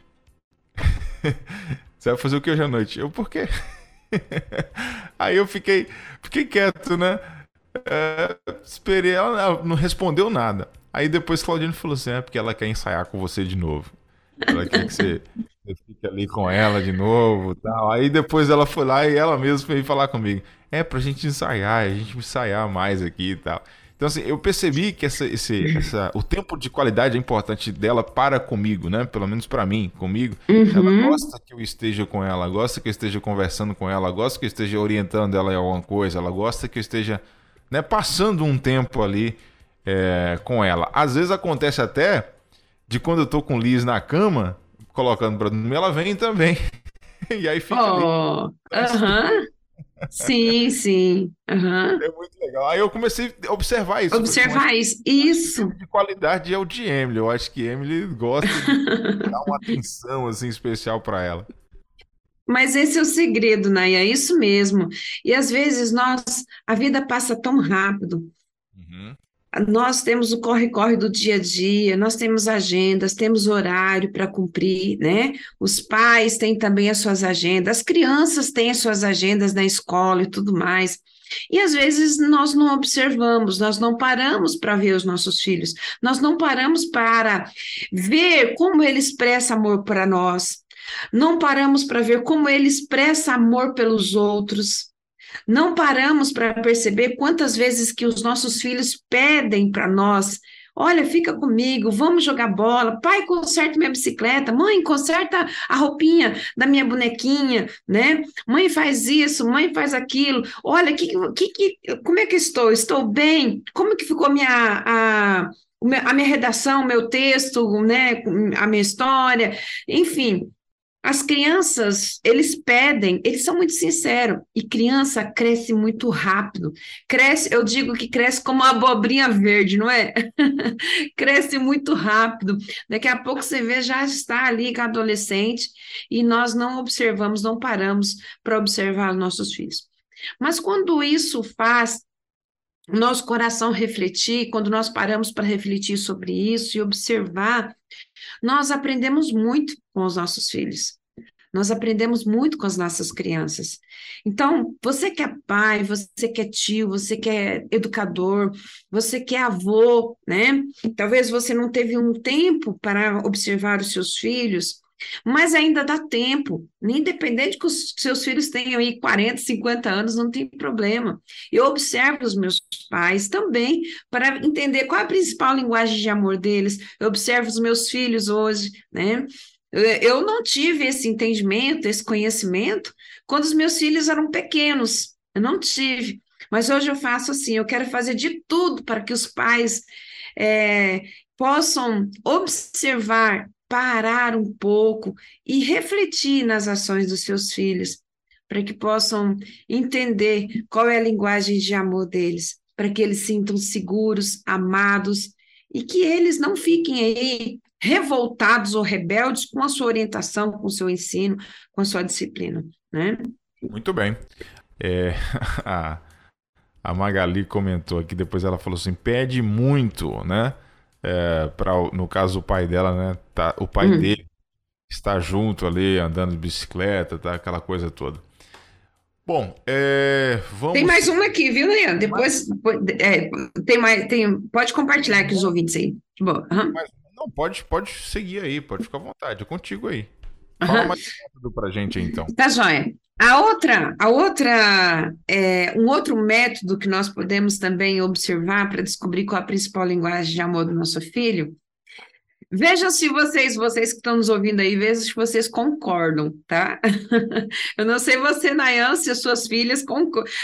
você vai fazer o que hoje à noite? Eu, por quê? Aí eu fiquei, fiquei quieto, né? É, esperei, ela não respondeu nada. Aí depois Claudine falou assim: é porque ela quer ensaiar com você de novo. Ela quer que você, você fique ali com ela de novo tal. Aí depois ela foi lá e ela mesma veio falar comigo: é pra gente ensaiar, a gente ensaiar mais aqui e tal. Então, assim, eu percebi que essa, esse, essa, o tempo de qualidade é importante dela para comigo, né? Pelo menos para mim, comigo. Uhum. Ela gosta que eu esteja com ela, gosta que eu esteja conversando com ela, gosta que eu esteja orientando ela em alguma coisa, ela gosta que eu esteja né, passando um tempo ali é, com ela. Às vezes acontece até de quando eu tô com Liz na cama, colocando pra dormir, ela vem também. e aí fica oh, ali. Aham. Uh -huh. Sim, sim. Uhum. É muito legal. Aí eu comecei a observar isso. Observar isso. Isso. De qualidade é o de Emily. Eu acho que Emily gosta de dar uma atenção assim especial para ela. Mas esse é o segredo, Naya, é isso mesmo. E às vezes nós, a vida passa tão rápido. Nós temos o corre-corre do dia a dia, nós temos agendas, temos horário para cumprir, né? Os pais têm também as suas agendas, as crianças têm as suas agendas na escola e tudo mais. E às vezes nós não observamos, nós não paramos para ver os nossos filhos, nós não paramos para ver como ele expressa amor para nós, não paramos para ver como ele expressa amor pelos outros. Não paramos para perceber quantas vezes que os nossos filhos pedem para nós Olha, fica comigo, vamos jogar bola. Pai, conserta minha bicicleta. Mãe, conserta a roupinha da minha bonequinha, né? Mãe, faz isso, mãe, faz aquilo. Olha, que, que, que, como é que estou? Estou bem? Como que ficou minha, a, a minha redação, meu texto, né? A minha história? Enfim, as crianças, eles pedem, eles são muito sinceros, e criança cresce muito rápido. Cresce, eu digo que cresce como uma abobrinha verde, não é? cresce muito rápido. Daqui a pouco você vê, já está ali com adolescente, e nós não observamos, não paramos para observar nossos filhos. Mas quando isso faz nosso coração refletir, quando nós paramos para refletir sobre isso e observar, nós aprendemos muito com os nossos filhos. Nós aprendemos muito com as nossas crianças. Então, você que é pai, você que é tio, você que é educador, você que é avô, né? Talvez você não teve um tempo para observar os seus filhos, mas ainda dá tempo, independente que os seus filhos tenham aí 40, 50 anos, não tem problema. Eu observo os meus pais também para entender qual é a principal linguagem de amor deles. Eu observo os meus filhos hoje, né? Eu não tive esse entendimento, esse conhecimento, quando os meus filhos eram pequenos. Eu não tive. Mas hoje eu faço assim: eu quero fazer de tudo para que os pais é, possam observar, parar um pouco e refletir nas ações dos seus filhos, para que possam entender qual é a linguagem de amor deles, para que eles sintam seguros, amados e que eles não fiquem aí revoltados ou rebeldes com a sua orientação, com o seu ensino, com a sua disciplina, né? Muito bem. É, a, a Magali comentou aqui, depois ela falou assim, pede muito, né? É, pra, no caso o pai dela, né? Tá, o pai hum. dele está junto ali, andando de bicicleta, tá? Aquela coisa toda. Bom, é, vamos... Tem mais uma aqui, viu, Leandro? Depois, é, tem mais, tem, pode compartilhar aqui os ouvintes aí. Bom, uhum. mais não, pode, pode seguir aí, pode ficar à vontade, é contigo aí. Fala uhum. mais rápido pra gente aí, então. Tá joia. A outra, a outra, é, um outro método que nós podemos também observar para descobrir qual a principal linguagem de amor do nosso filho Veja se vocês, vocês que estão nos ouvindo aí, veja se vocês concordam, tá? Eu não sei você, Nayan, se as suas filhas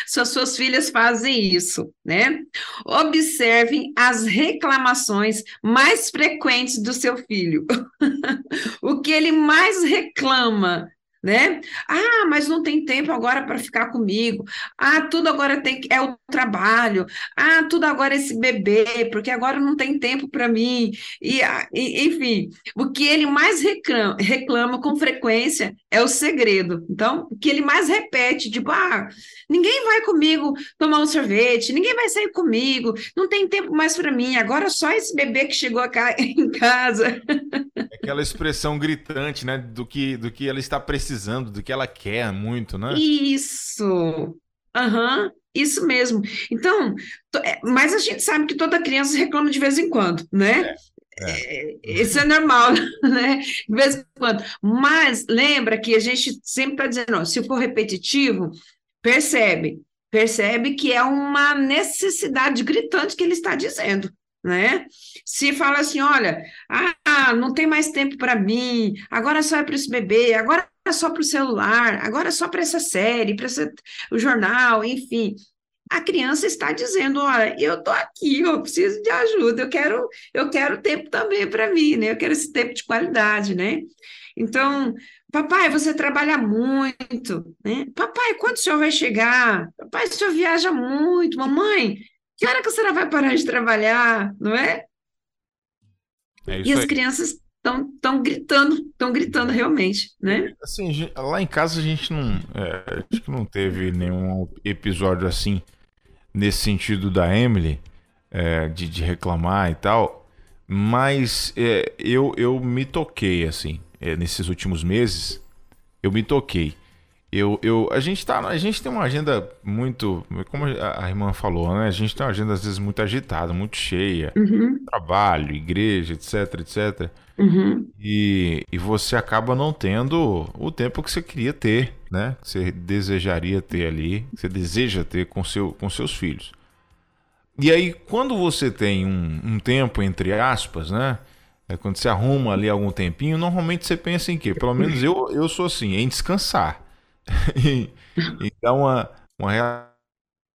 se as suas filhas fazem isso, né? Observem as reclamações mais frequentes do seu filho. o que ele mais reclama né? Ah, mas não tem tempo agora para ficar comigo. Ah, tudo agora tem é o trabalho. Ah, tudo agora é esse bebê, porque agora não tem tempo para mim. E, e, enfim, o que ele mais reclama, reclama com frequência é o segredo. Então, o que ele mais repete, tipo, ah, ninguém vai comigo tomar um sorvete, ninguém vai sair comigo, não tem tempo mais para mim. Agora só esse bebê que chegou em casa. Aquela expressão gritante, né, do que do que ela está precisando do que ela quer muito, né? Isso. Aham, uhum, isso mesmo. Então, é, mas a gente sabe que toda criança reclama de vez em quando, né? É, é. é isso é normal, né? De vez em quando. Mas lembra que a gente sempre está dizendo, ó, se for repetitivo, percebe, percebe que é uma necessidade gritante que ele está dizendo né? Se fala assim, olha, ah, não tem mais tempo para mim, agora só é para esse bebê, agora é só para o celular, agora é só para essa série, para o jornal, enfim. A criança está dizendo, olha, eu estou aqui, eu preciso de ajuda, eu quero, eu quero tempo também para mim, né? Eu quero esse tempo de qualidade, né? Então, papai, você trabalha muito, né? Papai, quando o senhor vai chegar? Papai, o senhor viaja muito, mamãe, que hora que a senhora vai parar de trabalhar, não é? é e as aí. crianças estão tão gritando, estão gritando realmente, né? Assim, lá em casa a gente não, é, acho que não teve nenhum episódio assim nesse sentido da Emily é, de, de, reclamar e tal, mas é, eu eu me toquei assim é, nesses últimos meses, eu me toquei eu, eu, a gente tá, a gente tem uma agenda muito, como a irmã falou, né? A gente tem uma agenda às vezes muito agitada, muito cheia, uhum. trabalho, igreja, etc, etc. Uhum. E, e você acaba não tendo o tempo que você queria ter, né? Que você desejaria ter ali, que você deseja ter com, seu, com seus filhos. E aí, quando você tem um, um tempo, entre aspas, né? É quando você arruma ali algum tempinho, normalmente você pensa em quê? Pelo menos eu, eu sou assim, em descansar. e, e dar uma, uma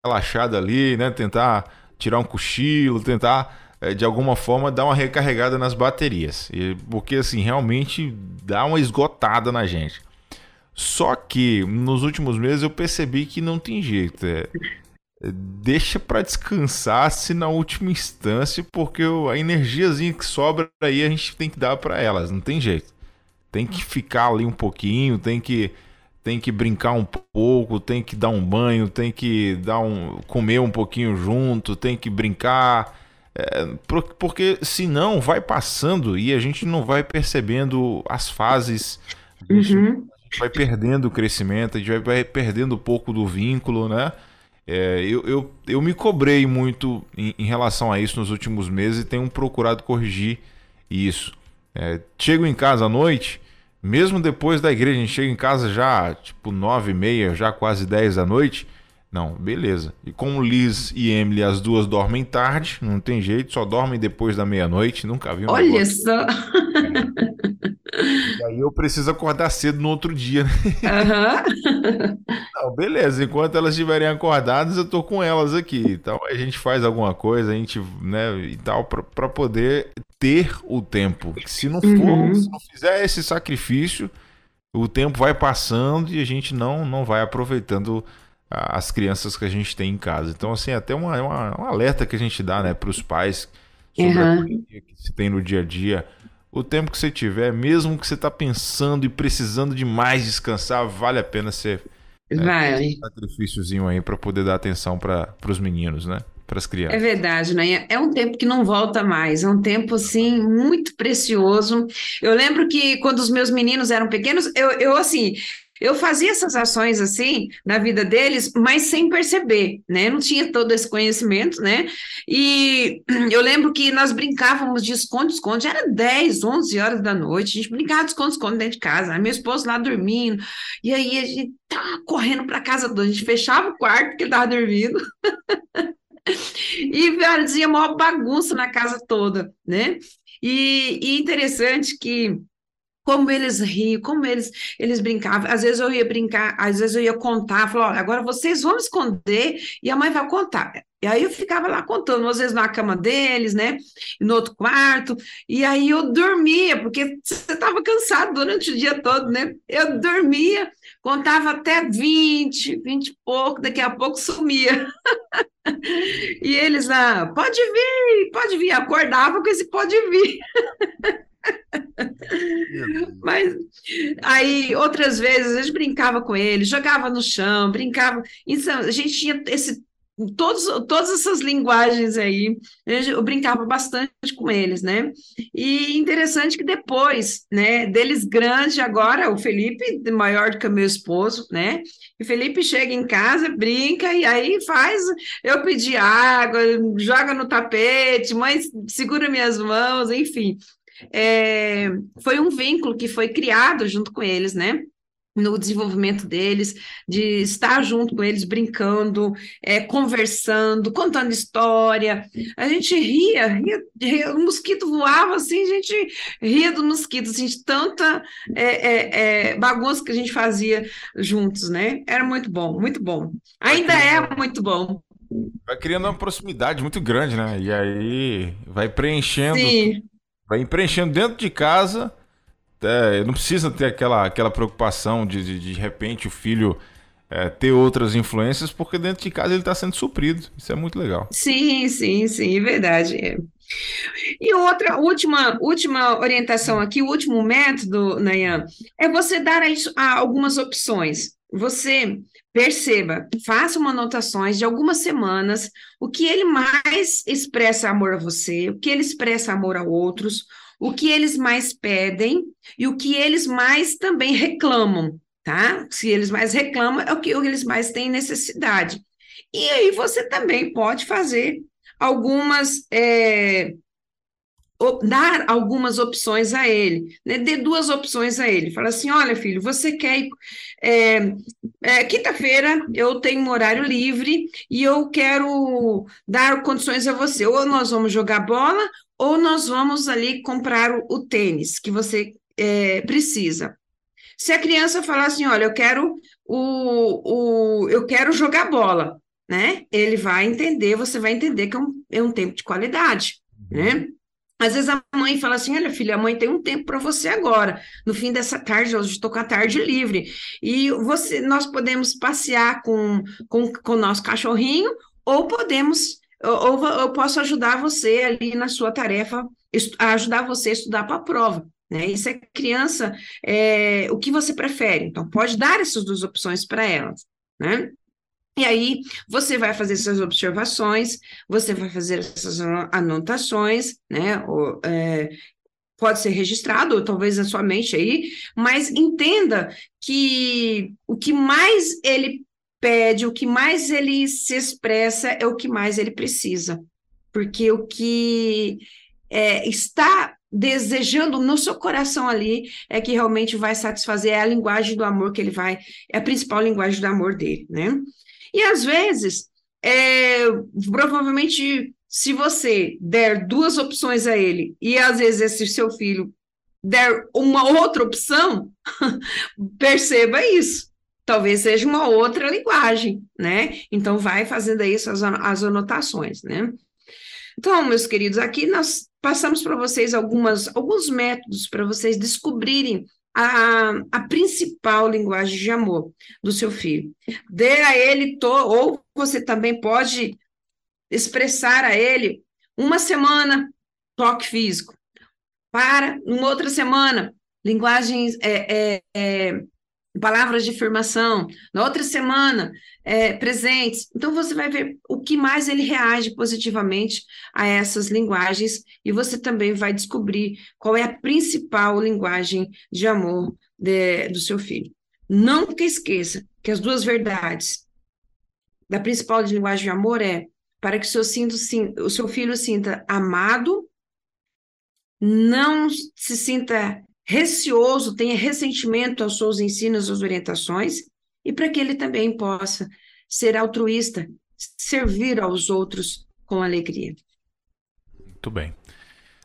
relaxada ali, né? Tentar tirar um cochilo, tentar é, de alguma forma dar uma recarregada nas baterias. Porque assim, realmente dá uma esgotada na gente. Só que nos últimos meses eu percebi que não tem jeito. É deixa para descansar se na última instância, porque a energiazinha que sobra aí a gente tem que dar para elas, não tem jeito. Tem que ficar ali um pouquinho, tem que tem que brincar um pouco, tem que dar um banho, tem que dar um comer um pouquinho junto, tem que brincar, é, porque senão vai passando e a gente não vai percebendo as fases. A gente, uhum. vai perdendo o crescimento, a gente vai perdendo um pouco do vínculo, né? É, eu, eu, eu me cobrei muito em, em, relação a isso nos últimos meses e tenho procurado corrigir isso. É, chego em casa à noite, mesmo depois da igreja, a gente chega em casa já tipo nove e meia, já quase dez da noite. Não, beleza. E como Liz e Emily, as duas dormem tarde, não tem jeito, só dormem depois da meia-noite, nunca vi um Olha negócio. só! E aí eu preciso acordar cedo no outro dia, né? Uhum. Não, beleza, enquanto elas estiverem acordadas, eu tô com elas aqui. Então a gente faz alguma coisa, a gente, né, e tal, para poder ter o tempo. Se não for, uhum. se não fizer esse sacrifício, o tempo vai passando e a gente não, não vai aproveitando as crianças que a gente tem em casa. Então, assim, até uma, uma um alerta que a gente dá né, para os pais sobre uhum. a correria que se tem no dia a dia. O tempo que você tiver, mesmo que você está pensando e precisando de mais descansar, vale a pena ser né, um sacrifíciozinho aí para poder dar atenção para os meninos, né? Para as crianças. É verdade, né? É um tempo que não volta mais, é um tempo assim muito precioso. Eu lembro que quando os meus meninos eram pequenos, eu, eu assim, eu fazia essas ações assim na vida deles, mas sem perceber, né? não tinha todo esse conhecimento, né? E eu lembro que nós brincávamos de esconde-esconde, era 10, 11 horas da noite, a gente brincava de esconde-esconde dentro de casa, meu esposo lá dormindo, e aí a gente tava correndo para casa a gente fechava o quarto porque ele tava dormindo. e fazia maior bagunça na casa toda, né? E, e interessante que como eles riam, como eles, eles brincavam. Às vezes eu ia brincar, às vezes eu ia contar, falava, agora vocês vão esconder e a mãe vai contar. E aí eu ficava lá contando, às vezes na cama deles, né? No outro quarto, e aí eu dormia, porque você estava cansado durante o dia todo, né? Eu dormia, contava até 20, 20 e pouco, daqui a pouco sumia. e eles lá, pode vir, pode vir, acordava com esse pode vir. Mas aí outras vezes a gente brincava com ele, jogava no chão, brincava. Então, a gente tinha esse todos, todas essas linguagens aí, eu brincava bastante com eles, né? E interessante que depois, né, deles grande agora, o Felipe, maior do que o meu esposo, né? E Felipe chega em casa, brinca e aí faz, eu pedi água, joga no tapete, mãe segura minhas mãos, enfim é, foi um vínculo que foi criado junto com eles, né? no desenvolvimento deles, de estar junto com eles, brincando, é, conversando, contando história. A gente ria, ria, ria, o mosquito voava assim, a gente ria do mosquito, assim, de tanta é, é, é bagunça que a gente fazia juntos, né? Era muito bom, muito bom. Ainda é muito bom. Vai criando uma proximidade muito grande, né? E aí vai preenchendo Sim vai preenchendo dentro de casa. É, não precisa ter aquela, aquela preocupação de, de, de repente o filho é, ter outras influências, porque dentro de casa ele está sendo suprido. Isso é muito legal. Sim, sim, sim, é verdade. E outra, última, última orientação aqui, o último método, Nayan, é você dar a, algumas opções. Você perceba, faça uma anotações de algumas semanas, o que ele mais expressa amor a você, o que ele expressa amor a outros, o que eles mais pedem e o que eles mais também reclamam, tá? Se eles mais reclamam, é o que eles mais têm necessidade. E aí você também pode fazer algumas é, dar algumas opções a ele, né? dê duas opções a ele. Fala assim: olha, filho, você quer. É, é, Quinta-feira eu tenho um horário livre e eu quero dar condições a você. Ou nós vamos jogar bola, ou nós vamos ali comprar o, o tênis que você é, precisa. Se a criança falar assim: olha, eu quero o, o eu quero jogar bola, né? Ele vai entender, você vai entender que é um, é um tempo de qualidade, né? Às vezes a mãe fala assim: olha, filha, a mãe tem um tempo para você agora. No fim dessa tarde, hoje estou com a tarde livre. E você, nós podemos passear com, com, com o nosso cachorrinho, ou podemos, ou, ou eu posso ajudar você ali na sua tarefa, ajudar você a estudar para a prova. Né? Isso é criança, é, o que você prefere? Então, pode dar essas duas opções para elas. Né? E aí você vai fazer essas observações, você vai fazer essas anotações, né? Ou, é, pode ser registrado, ou talvez na sua mente aí, mas entenda que o que mais ele pede, o que mais ele se expressa é o que mais ele precisa. Porque o que é, está desejando no seu coração ali é que realmente vai satisfazer é a linguagem do amor que ele vai, é a principal linguagem do amor dele, né? E às vezes, é, provavelmente, se você der duas opções a ele, e às vezes esse seu filho der uma outra opção, perceba isso. Talvez seja uma outra linguagem, né? Então, vai fazendo aí as, as anotações, né? Então, meus queridos, aqui nós passamos para vocês algumas, alguns métodos para vocês descobrirem a, a principal linguagem de amor do seu filho. Dê a ele, to, ou você também pode expressar a ele uma semana toque físico, para uma outra semana linguagens é, é, é, palavras de afirmação, na outra semana, é, presentes. Então, você vai ver o que mais ele reage positivamente a essas linguagens, e você também vai descobrir qual é a principal linguagem de amor de, do seu filho. Nunca esqueça que as duas verdades da principal linguagem de amor é para que o seu, sinto, o seu filho sinta amado, não se sinta receoso, tenha ressentimento aos seus ensinos, às orientações, e para que ele também possa ser altruísta, servir aos outros com alegria. Muito bem.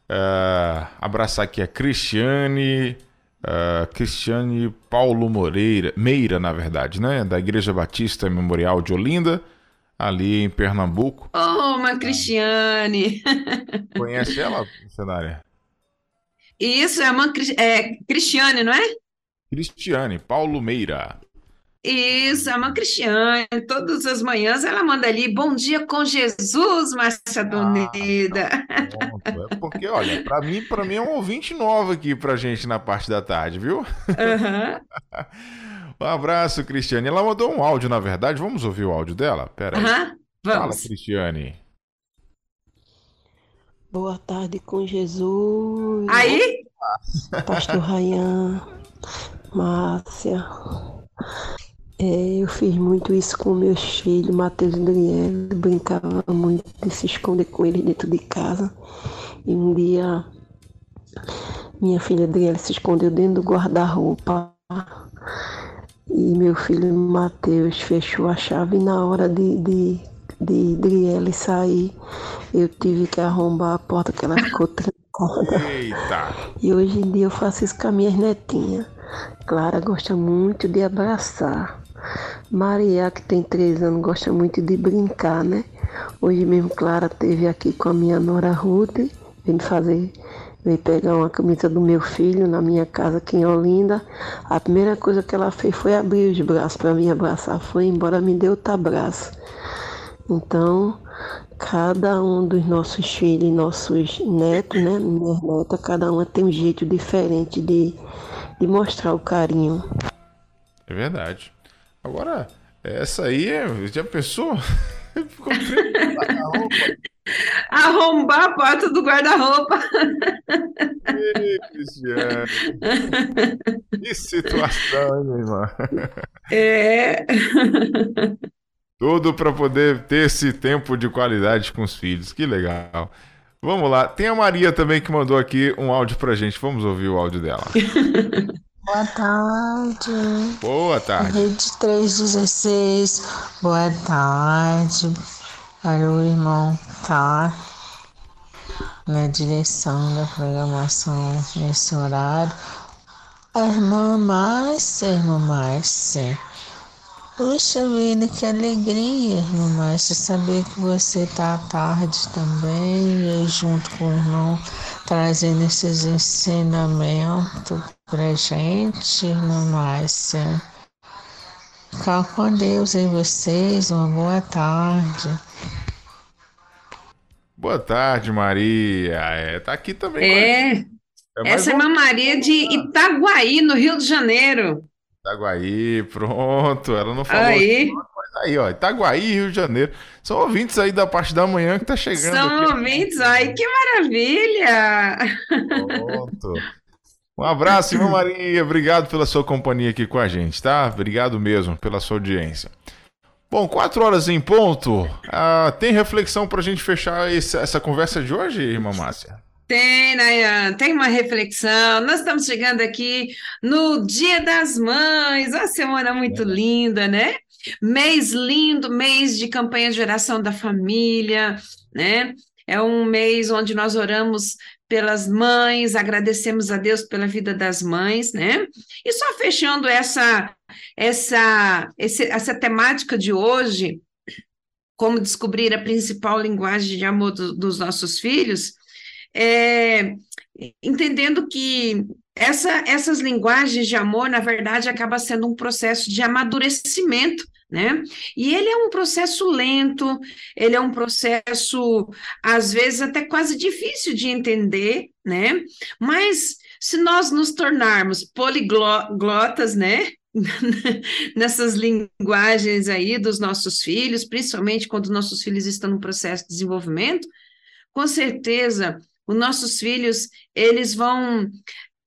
Uh, abraçar aqui a Cristiane, uh, Cristiane Paulo Moreira, Meira, na verdade, né? Da Igreja Batista Memorial de Olinda, ali em Pernambuco. Oh, uma Cristiane! Conhece ela, Isso, é uma é, Cristiane, não é? Cristiane, Paulo Meira. Isso, é uma Cristiane. Todas as manhãs ela manda ali, bom dia com Jesus, Márcia Doneda. Ah, é porque, olha, para mim, para mim é um ouvinte novo aqui pra gente na parte da tarde, viu? Uhum. um abraço, Cristiane. Ela mandou um áudio, na verdade. Vamos ouvir o áudio dela? Pera aí. Uhum. Vamos. Fala, Cristiane. Boa tarde com Jesus. Aí? Pastor Rayan, Márcia. É, eu fiz muito isso com meus filhos, Matheus e Daniel. Brincava muito de se esconder com eles dentro de casa. E um dia, minha filha Adriele se escondeu dentro do guarda-roupa. E meu filho Matheus fechou a chave na hora de, de de Adriele sair, eu tive que arrombar a porta que ela ficou trancada. Eita! E hoje em dia eu faço isso com as minhas netinhas. Clara gosta muito de abraçar. Maria, que tem três anos, gosta muito de brincar, né? Hoje mesmo Clara teve aqui com a minha nora Ruth, vindo fazer, veio pegar uma camisa do meu filho na minha casa aqui em Olinda. A primeira coisa que ela fez foi abrir os braços para me abraçar. Foi embora, me deu outro abraço. Então, cada um dos nossos filhos, nossos netos, né, minhas netas, cada uma tem um jeito diferente de, de mostrar o carinho. É verdade. Agora, essa aí, já pensou? Arrombar a porta do guarda-roupa. Que situação, hein, minha irmã? É. Tudo para poder ter esse tempo de qualidade com os filhos. Que legal. Vamos lá. Tem a Maria também que mandou aqui um áudio pra gente. Vamos ouvir o áudio dela. Boa tarde. Boa tarde. Rede 316. Boa tarde. Para o irmão tá na direção da programação nesse horário. A irmã Márcia, irmã Márcia. Puxa vida, que alegria, irmão Márcio, saber que você está à tarde também, eu junto com o irmão, trazendo esses ensinamentos pra gente, irmão Márcio. Ficar com Deus em vocês, uma boa tarde. Boa tarde, Maria. É, tá aqui também. É, é essa é uma Maria de Itaguaí, no Rio de Janeiro. Itaguaí, pronto. Ela não falou. Aí. Mas aí, ó, Itaguaí, Rio de Janeiro. São ouvintes aí da parte da manhã que tá chegando. São aqui. ouvintes, ai, que maravilha! Pronto. Um abraço, irmã Maria. Obrigado pela sua companhia aqui com a gente, tá? Obrigado mesmo pela sua audiência. Bom, quatro horas em ponto. Ah, tem reflexão para a gente fechar essa conversa de hoje, irmã Márcia? Tem, Nayan, tem uma reflexão. Nós estamos chegando aqui no Dia das Mães, uma semana muito linda, né? Mês lindo, mês de campanha de geração da família, né? É um mês onde nós oramos pelas mães, agradecemos a Deus pela vida das mães, né? E só fechando essa essa essa temática de hoje, como descobrir a principal linguagem de amor do, dos nossos filhos, é, entendendo que essa, essas linguagens de amor, na verdade, acaba sendo um processo de amadurecimento né? E ele é um processo lento, ele é um processo, às vezes, até quase difícil de entender, né? Mas se nós nos tornarmos poliglotas, né? Nessas linguagens aí dos nossos filhos, principalmente quando nossos filhos estão no processo de desenvolvimento, com certeza os nossos filhos eles vão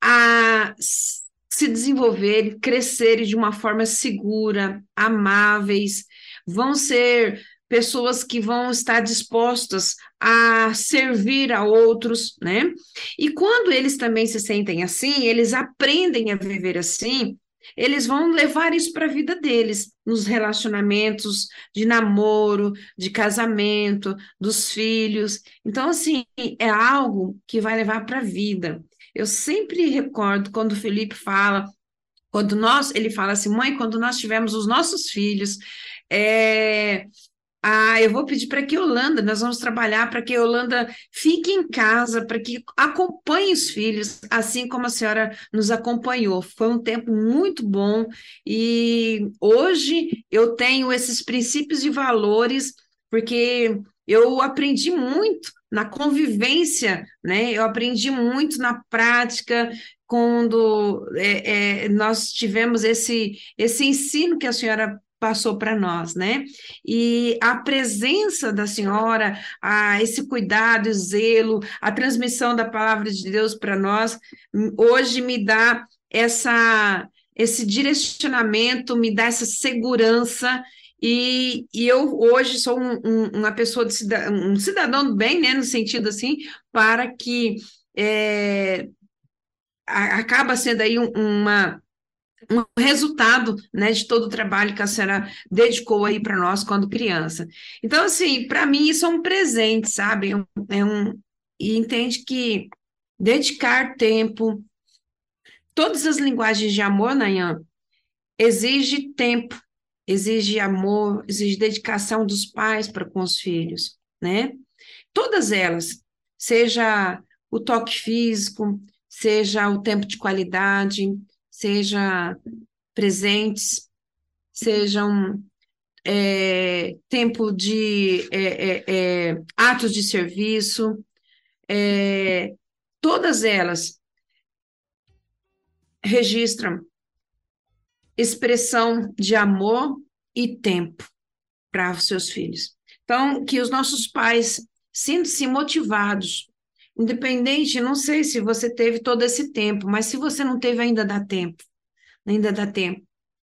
a se desenvolverem, crescerem de uma forma segura, amáveis, vão ser pessoas que vão estar dispostas a servir a outros, né? E quando eles também se sentem assim, eles aprendem a viver assim, eles vão levar isso para a vida deles, nos relacionamentos de namoro, de casamento, dos filhos. Então, assim, é algo que vai levar para a vida. Eu sempre recordo quando o Felipe fala, quando nós, ele fala assim, mãe, quando nós tivemos os nossos filhos, é, ah, eu vou pedir para que Holanda, nós vamos trabalhar para que Holanda fique em casa, para que acompanhe os filhos, assim como a senhora nos acompanhou. Foi um tempo muito bom e hoje eu tenho esses princípios e valores, porque eu aprendi muito na convivência, né? Eu aprendi muito na prática quando é, é, nós tivemos esse, esse ensino que a senhora passou para nós, né? E a presença da senhora, a esse cuidado, zelo, a transmissão da palavra de Deus para nós, hoje me dá essa esse direcionamento, me dá essa segurança e, e eu hoje sou um, um, uma pessoa um cidadão do bem, né, no sentido assim, para que é, a, acaba sendo aí uma, um resultado né, de todo o trabalho que a senhora dedicou aí para nós quando criança. Então, assim, para mim isso é um presente, sabe? É é um, e entende que dedicar tempo, todas as linguagens de amor, Nayan, exige tempo, exige amor, exige dedicação dos pais para com os filhos, né? Todas elas, seja o toque físico, seja o tempo de qualidade, seja presentes, sejam é, tempo de é, é, é atos de serviço, é, todas elas registram expressão de amor e tempo para os seus filhos. Então, que os nossos pais sintam-se motivados, independente, não sei se você teve todo esse tempo, mas se você não teve, ainda dá tempo, ainda dá tempo.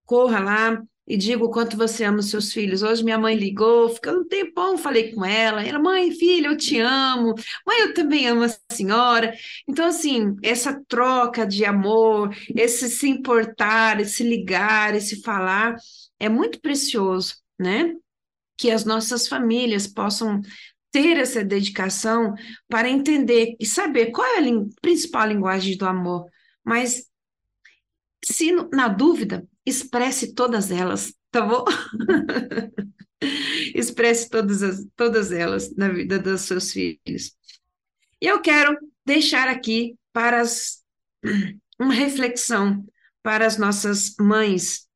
Corra lá, e digo o quanto você ama os seus filhos. Hoje minha mãe ligou, ficando um tempão, falei com ela. Ela, mãe, filha, eu te amo. Mãe, eu também amo a senhora. Então, assim, essa troca de amor, esse se importar, esse ligar, esse falar, é muito precioso, né? Que as nossas famílias possam ter essa dedicação para entender e saber qual é a principal linguagem do amor. Mas, se na dúvida, expresse todas elas, tá bom? expresse todas, as, todas elas na vida dos seus filhos. E eu quero deixar aqui para as, uma reflexão para as nossas mães,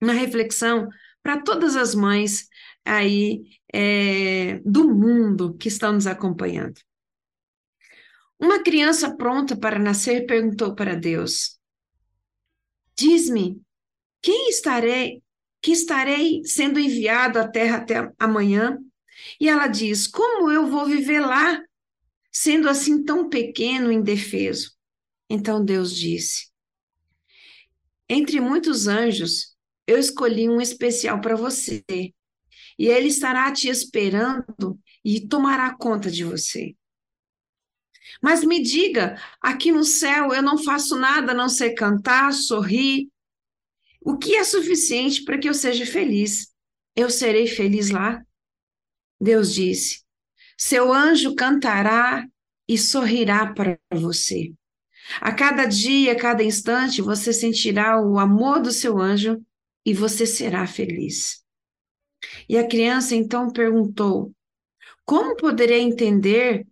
uma reflexão para todas as mães aí é, do mundo que estão nos acompanhando. Uma criança pronta para nascer perguntou para Deus: Diz-me quem estarei, que estarei sendo enviado à terra até amanhã? E ela diz: Como eu vou viver lá, sendo assim tão pequeno e indefeso? Então Deus disse: Entre muitos anjos, eu escolhi um especial para você, e ele estará te esperando e tomará conta de você. Mas me diga, aqui no céu eu não faço nada a não ser cantar, sorrir. O que é suficiente para que eu seja feliz? Eu serei feliz lá? Deus disse: Seu anjo cantará e sorrirá para você. A cada dia, a cada instante, você sentirá o amor do seu anjo e você será feliz. E a criança então perguntou: Como poderei entender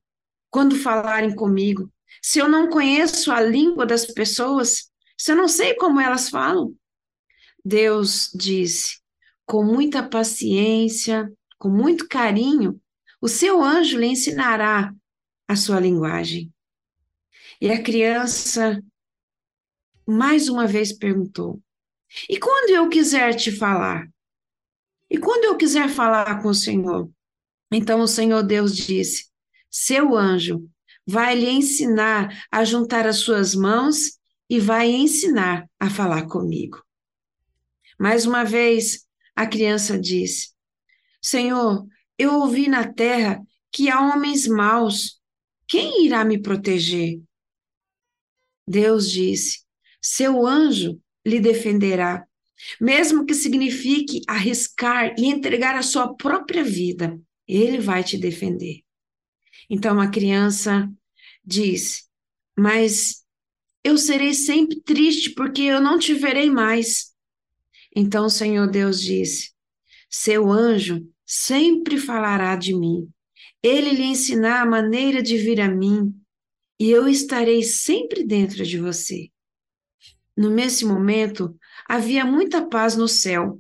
quando falarem comigo, se eu não conheço a língua das pessoas, se eu não sei como elas falam? Deus disse, com muita paciência, com muito carinho, o seu anjo lhe ensinará a sua linguagem. E a criança mais uma vez perguntou: E quando eu quiser te falar? E quando eu quiser falar com o Senhor? Então o Senhor Deus disse: seu anjo vai lhe ensinar a juntar as suas mãos e vai ensinar a falar comigo. Mais uma vez, a criança disse: Senhor, eu ouvi na terra que há homens maus. Quem irá me proteger? Deus disse: Seu anjo lhe defenderá, mesmo que signifique arriscar e entregar a sua própria vida. Ele vai te defender. Então a criança diz: Mas eu serei sempre triste porque eu não te verei mais. Então o Senhor Deus disse: Seu anjo sempre falará de mim. Ele lhe ensinar a maneira de vir a mim, e eu estarei sempre dentro de você. No nesse momento, havia muita paz no céu,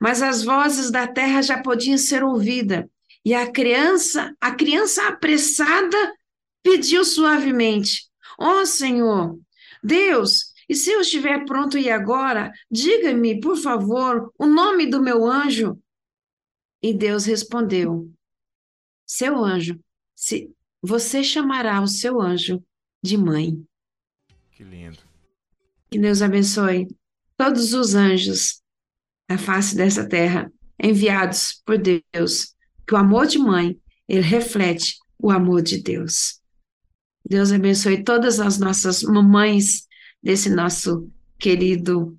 mas as vozes da terra já podiam ser ouvidas, e a criança, a criança apressada, pediu suavemente: Ó oh, Senhor, Deus, e se eu estiver pronto e agora, diga-me, por favor, o nome do meu anjo. E Deus respondeu: Seu anjo, se você chamará o seu anjo de mãe. Que lindo. Que Deus abençoe todos os anjos na face dessa terra, enviados por Deus que o amor de mãe, ele reflete o amor de Deus. Deus abençoe todas as nossas mamães desse nosso querido,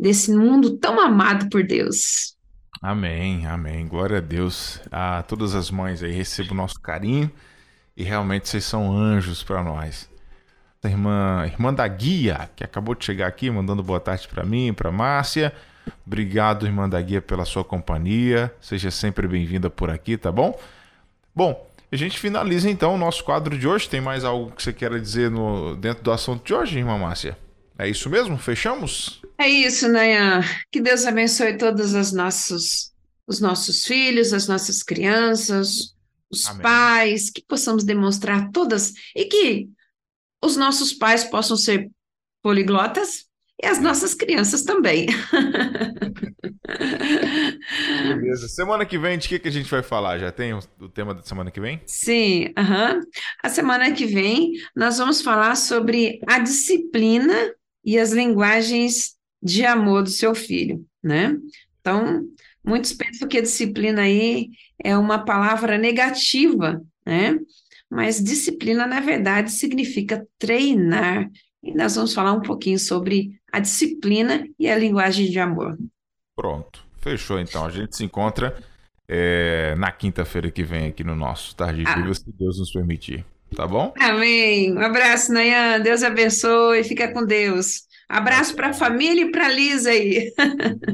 desse mundo tão amado por Deus. Amém, amém. Glória a Deus. A todas as mães aí recebam o nosso carinho e realmente vocês são anjos para nós. Irmã, irmã da Guia, que acabou de chegar aqui, mandando boa tarde para mim, para Márcia. Obrigado, irmã da Guia, pela sua companhia. Seja sempre bem-vinda por aqui, tá bom? Bom, a gente finaliza então o nosso quadro de hoje. Tem mais algo que você queira dizer no, dentro do assunto de hoje, irmã Márcia? É isso mesmo? Fechamos? É isso, Nayan. Que Deus abençoe todos os nossos, os nossos filhos, as nossas crianças, os Amém. pais, que possamos demonstrar todas e que os nossos pais possam ser poliglotas e as nossas crianças também. Beleza. Semana que vem, de que, que a gente vai falar? Já tem o, tema da semana que vem? Sim, a semana que vem nós vamos falar sobre a disciplina e as linguagens de amor do seu filho, né? Então, muitos pensam que a disciplina aí é uma palavra negativa, né? Mas disciplina, na verdade, significa treinar. E nós vamos falar um pouquinho sobre a disciplina e a linguagem de amor. Pronto, fechou então. A gente se encontra é, na quinta-feira que vem aqui no nosso Tarde de ah. se Deus nos permitir. Tá bom? Amém. Um abraço, Nayan. Deus abençoe. Fica com Deus. Abraço para a família e para a Lisa aí.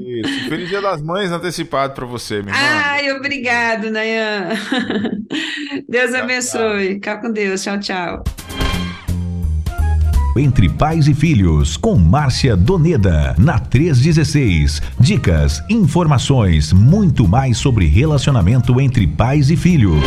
Isso. Feliz Dia das Mães antecipado para você, minha irmã. Ai, obrigado, Nayan. Deus abençoe. Fica com Deus. Tchau, tchau. Entre Pais e Filhos, com Márcia Doneda, na 316. Dicas, informações, muito mais sobre relacionamento entre pais e filhos.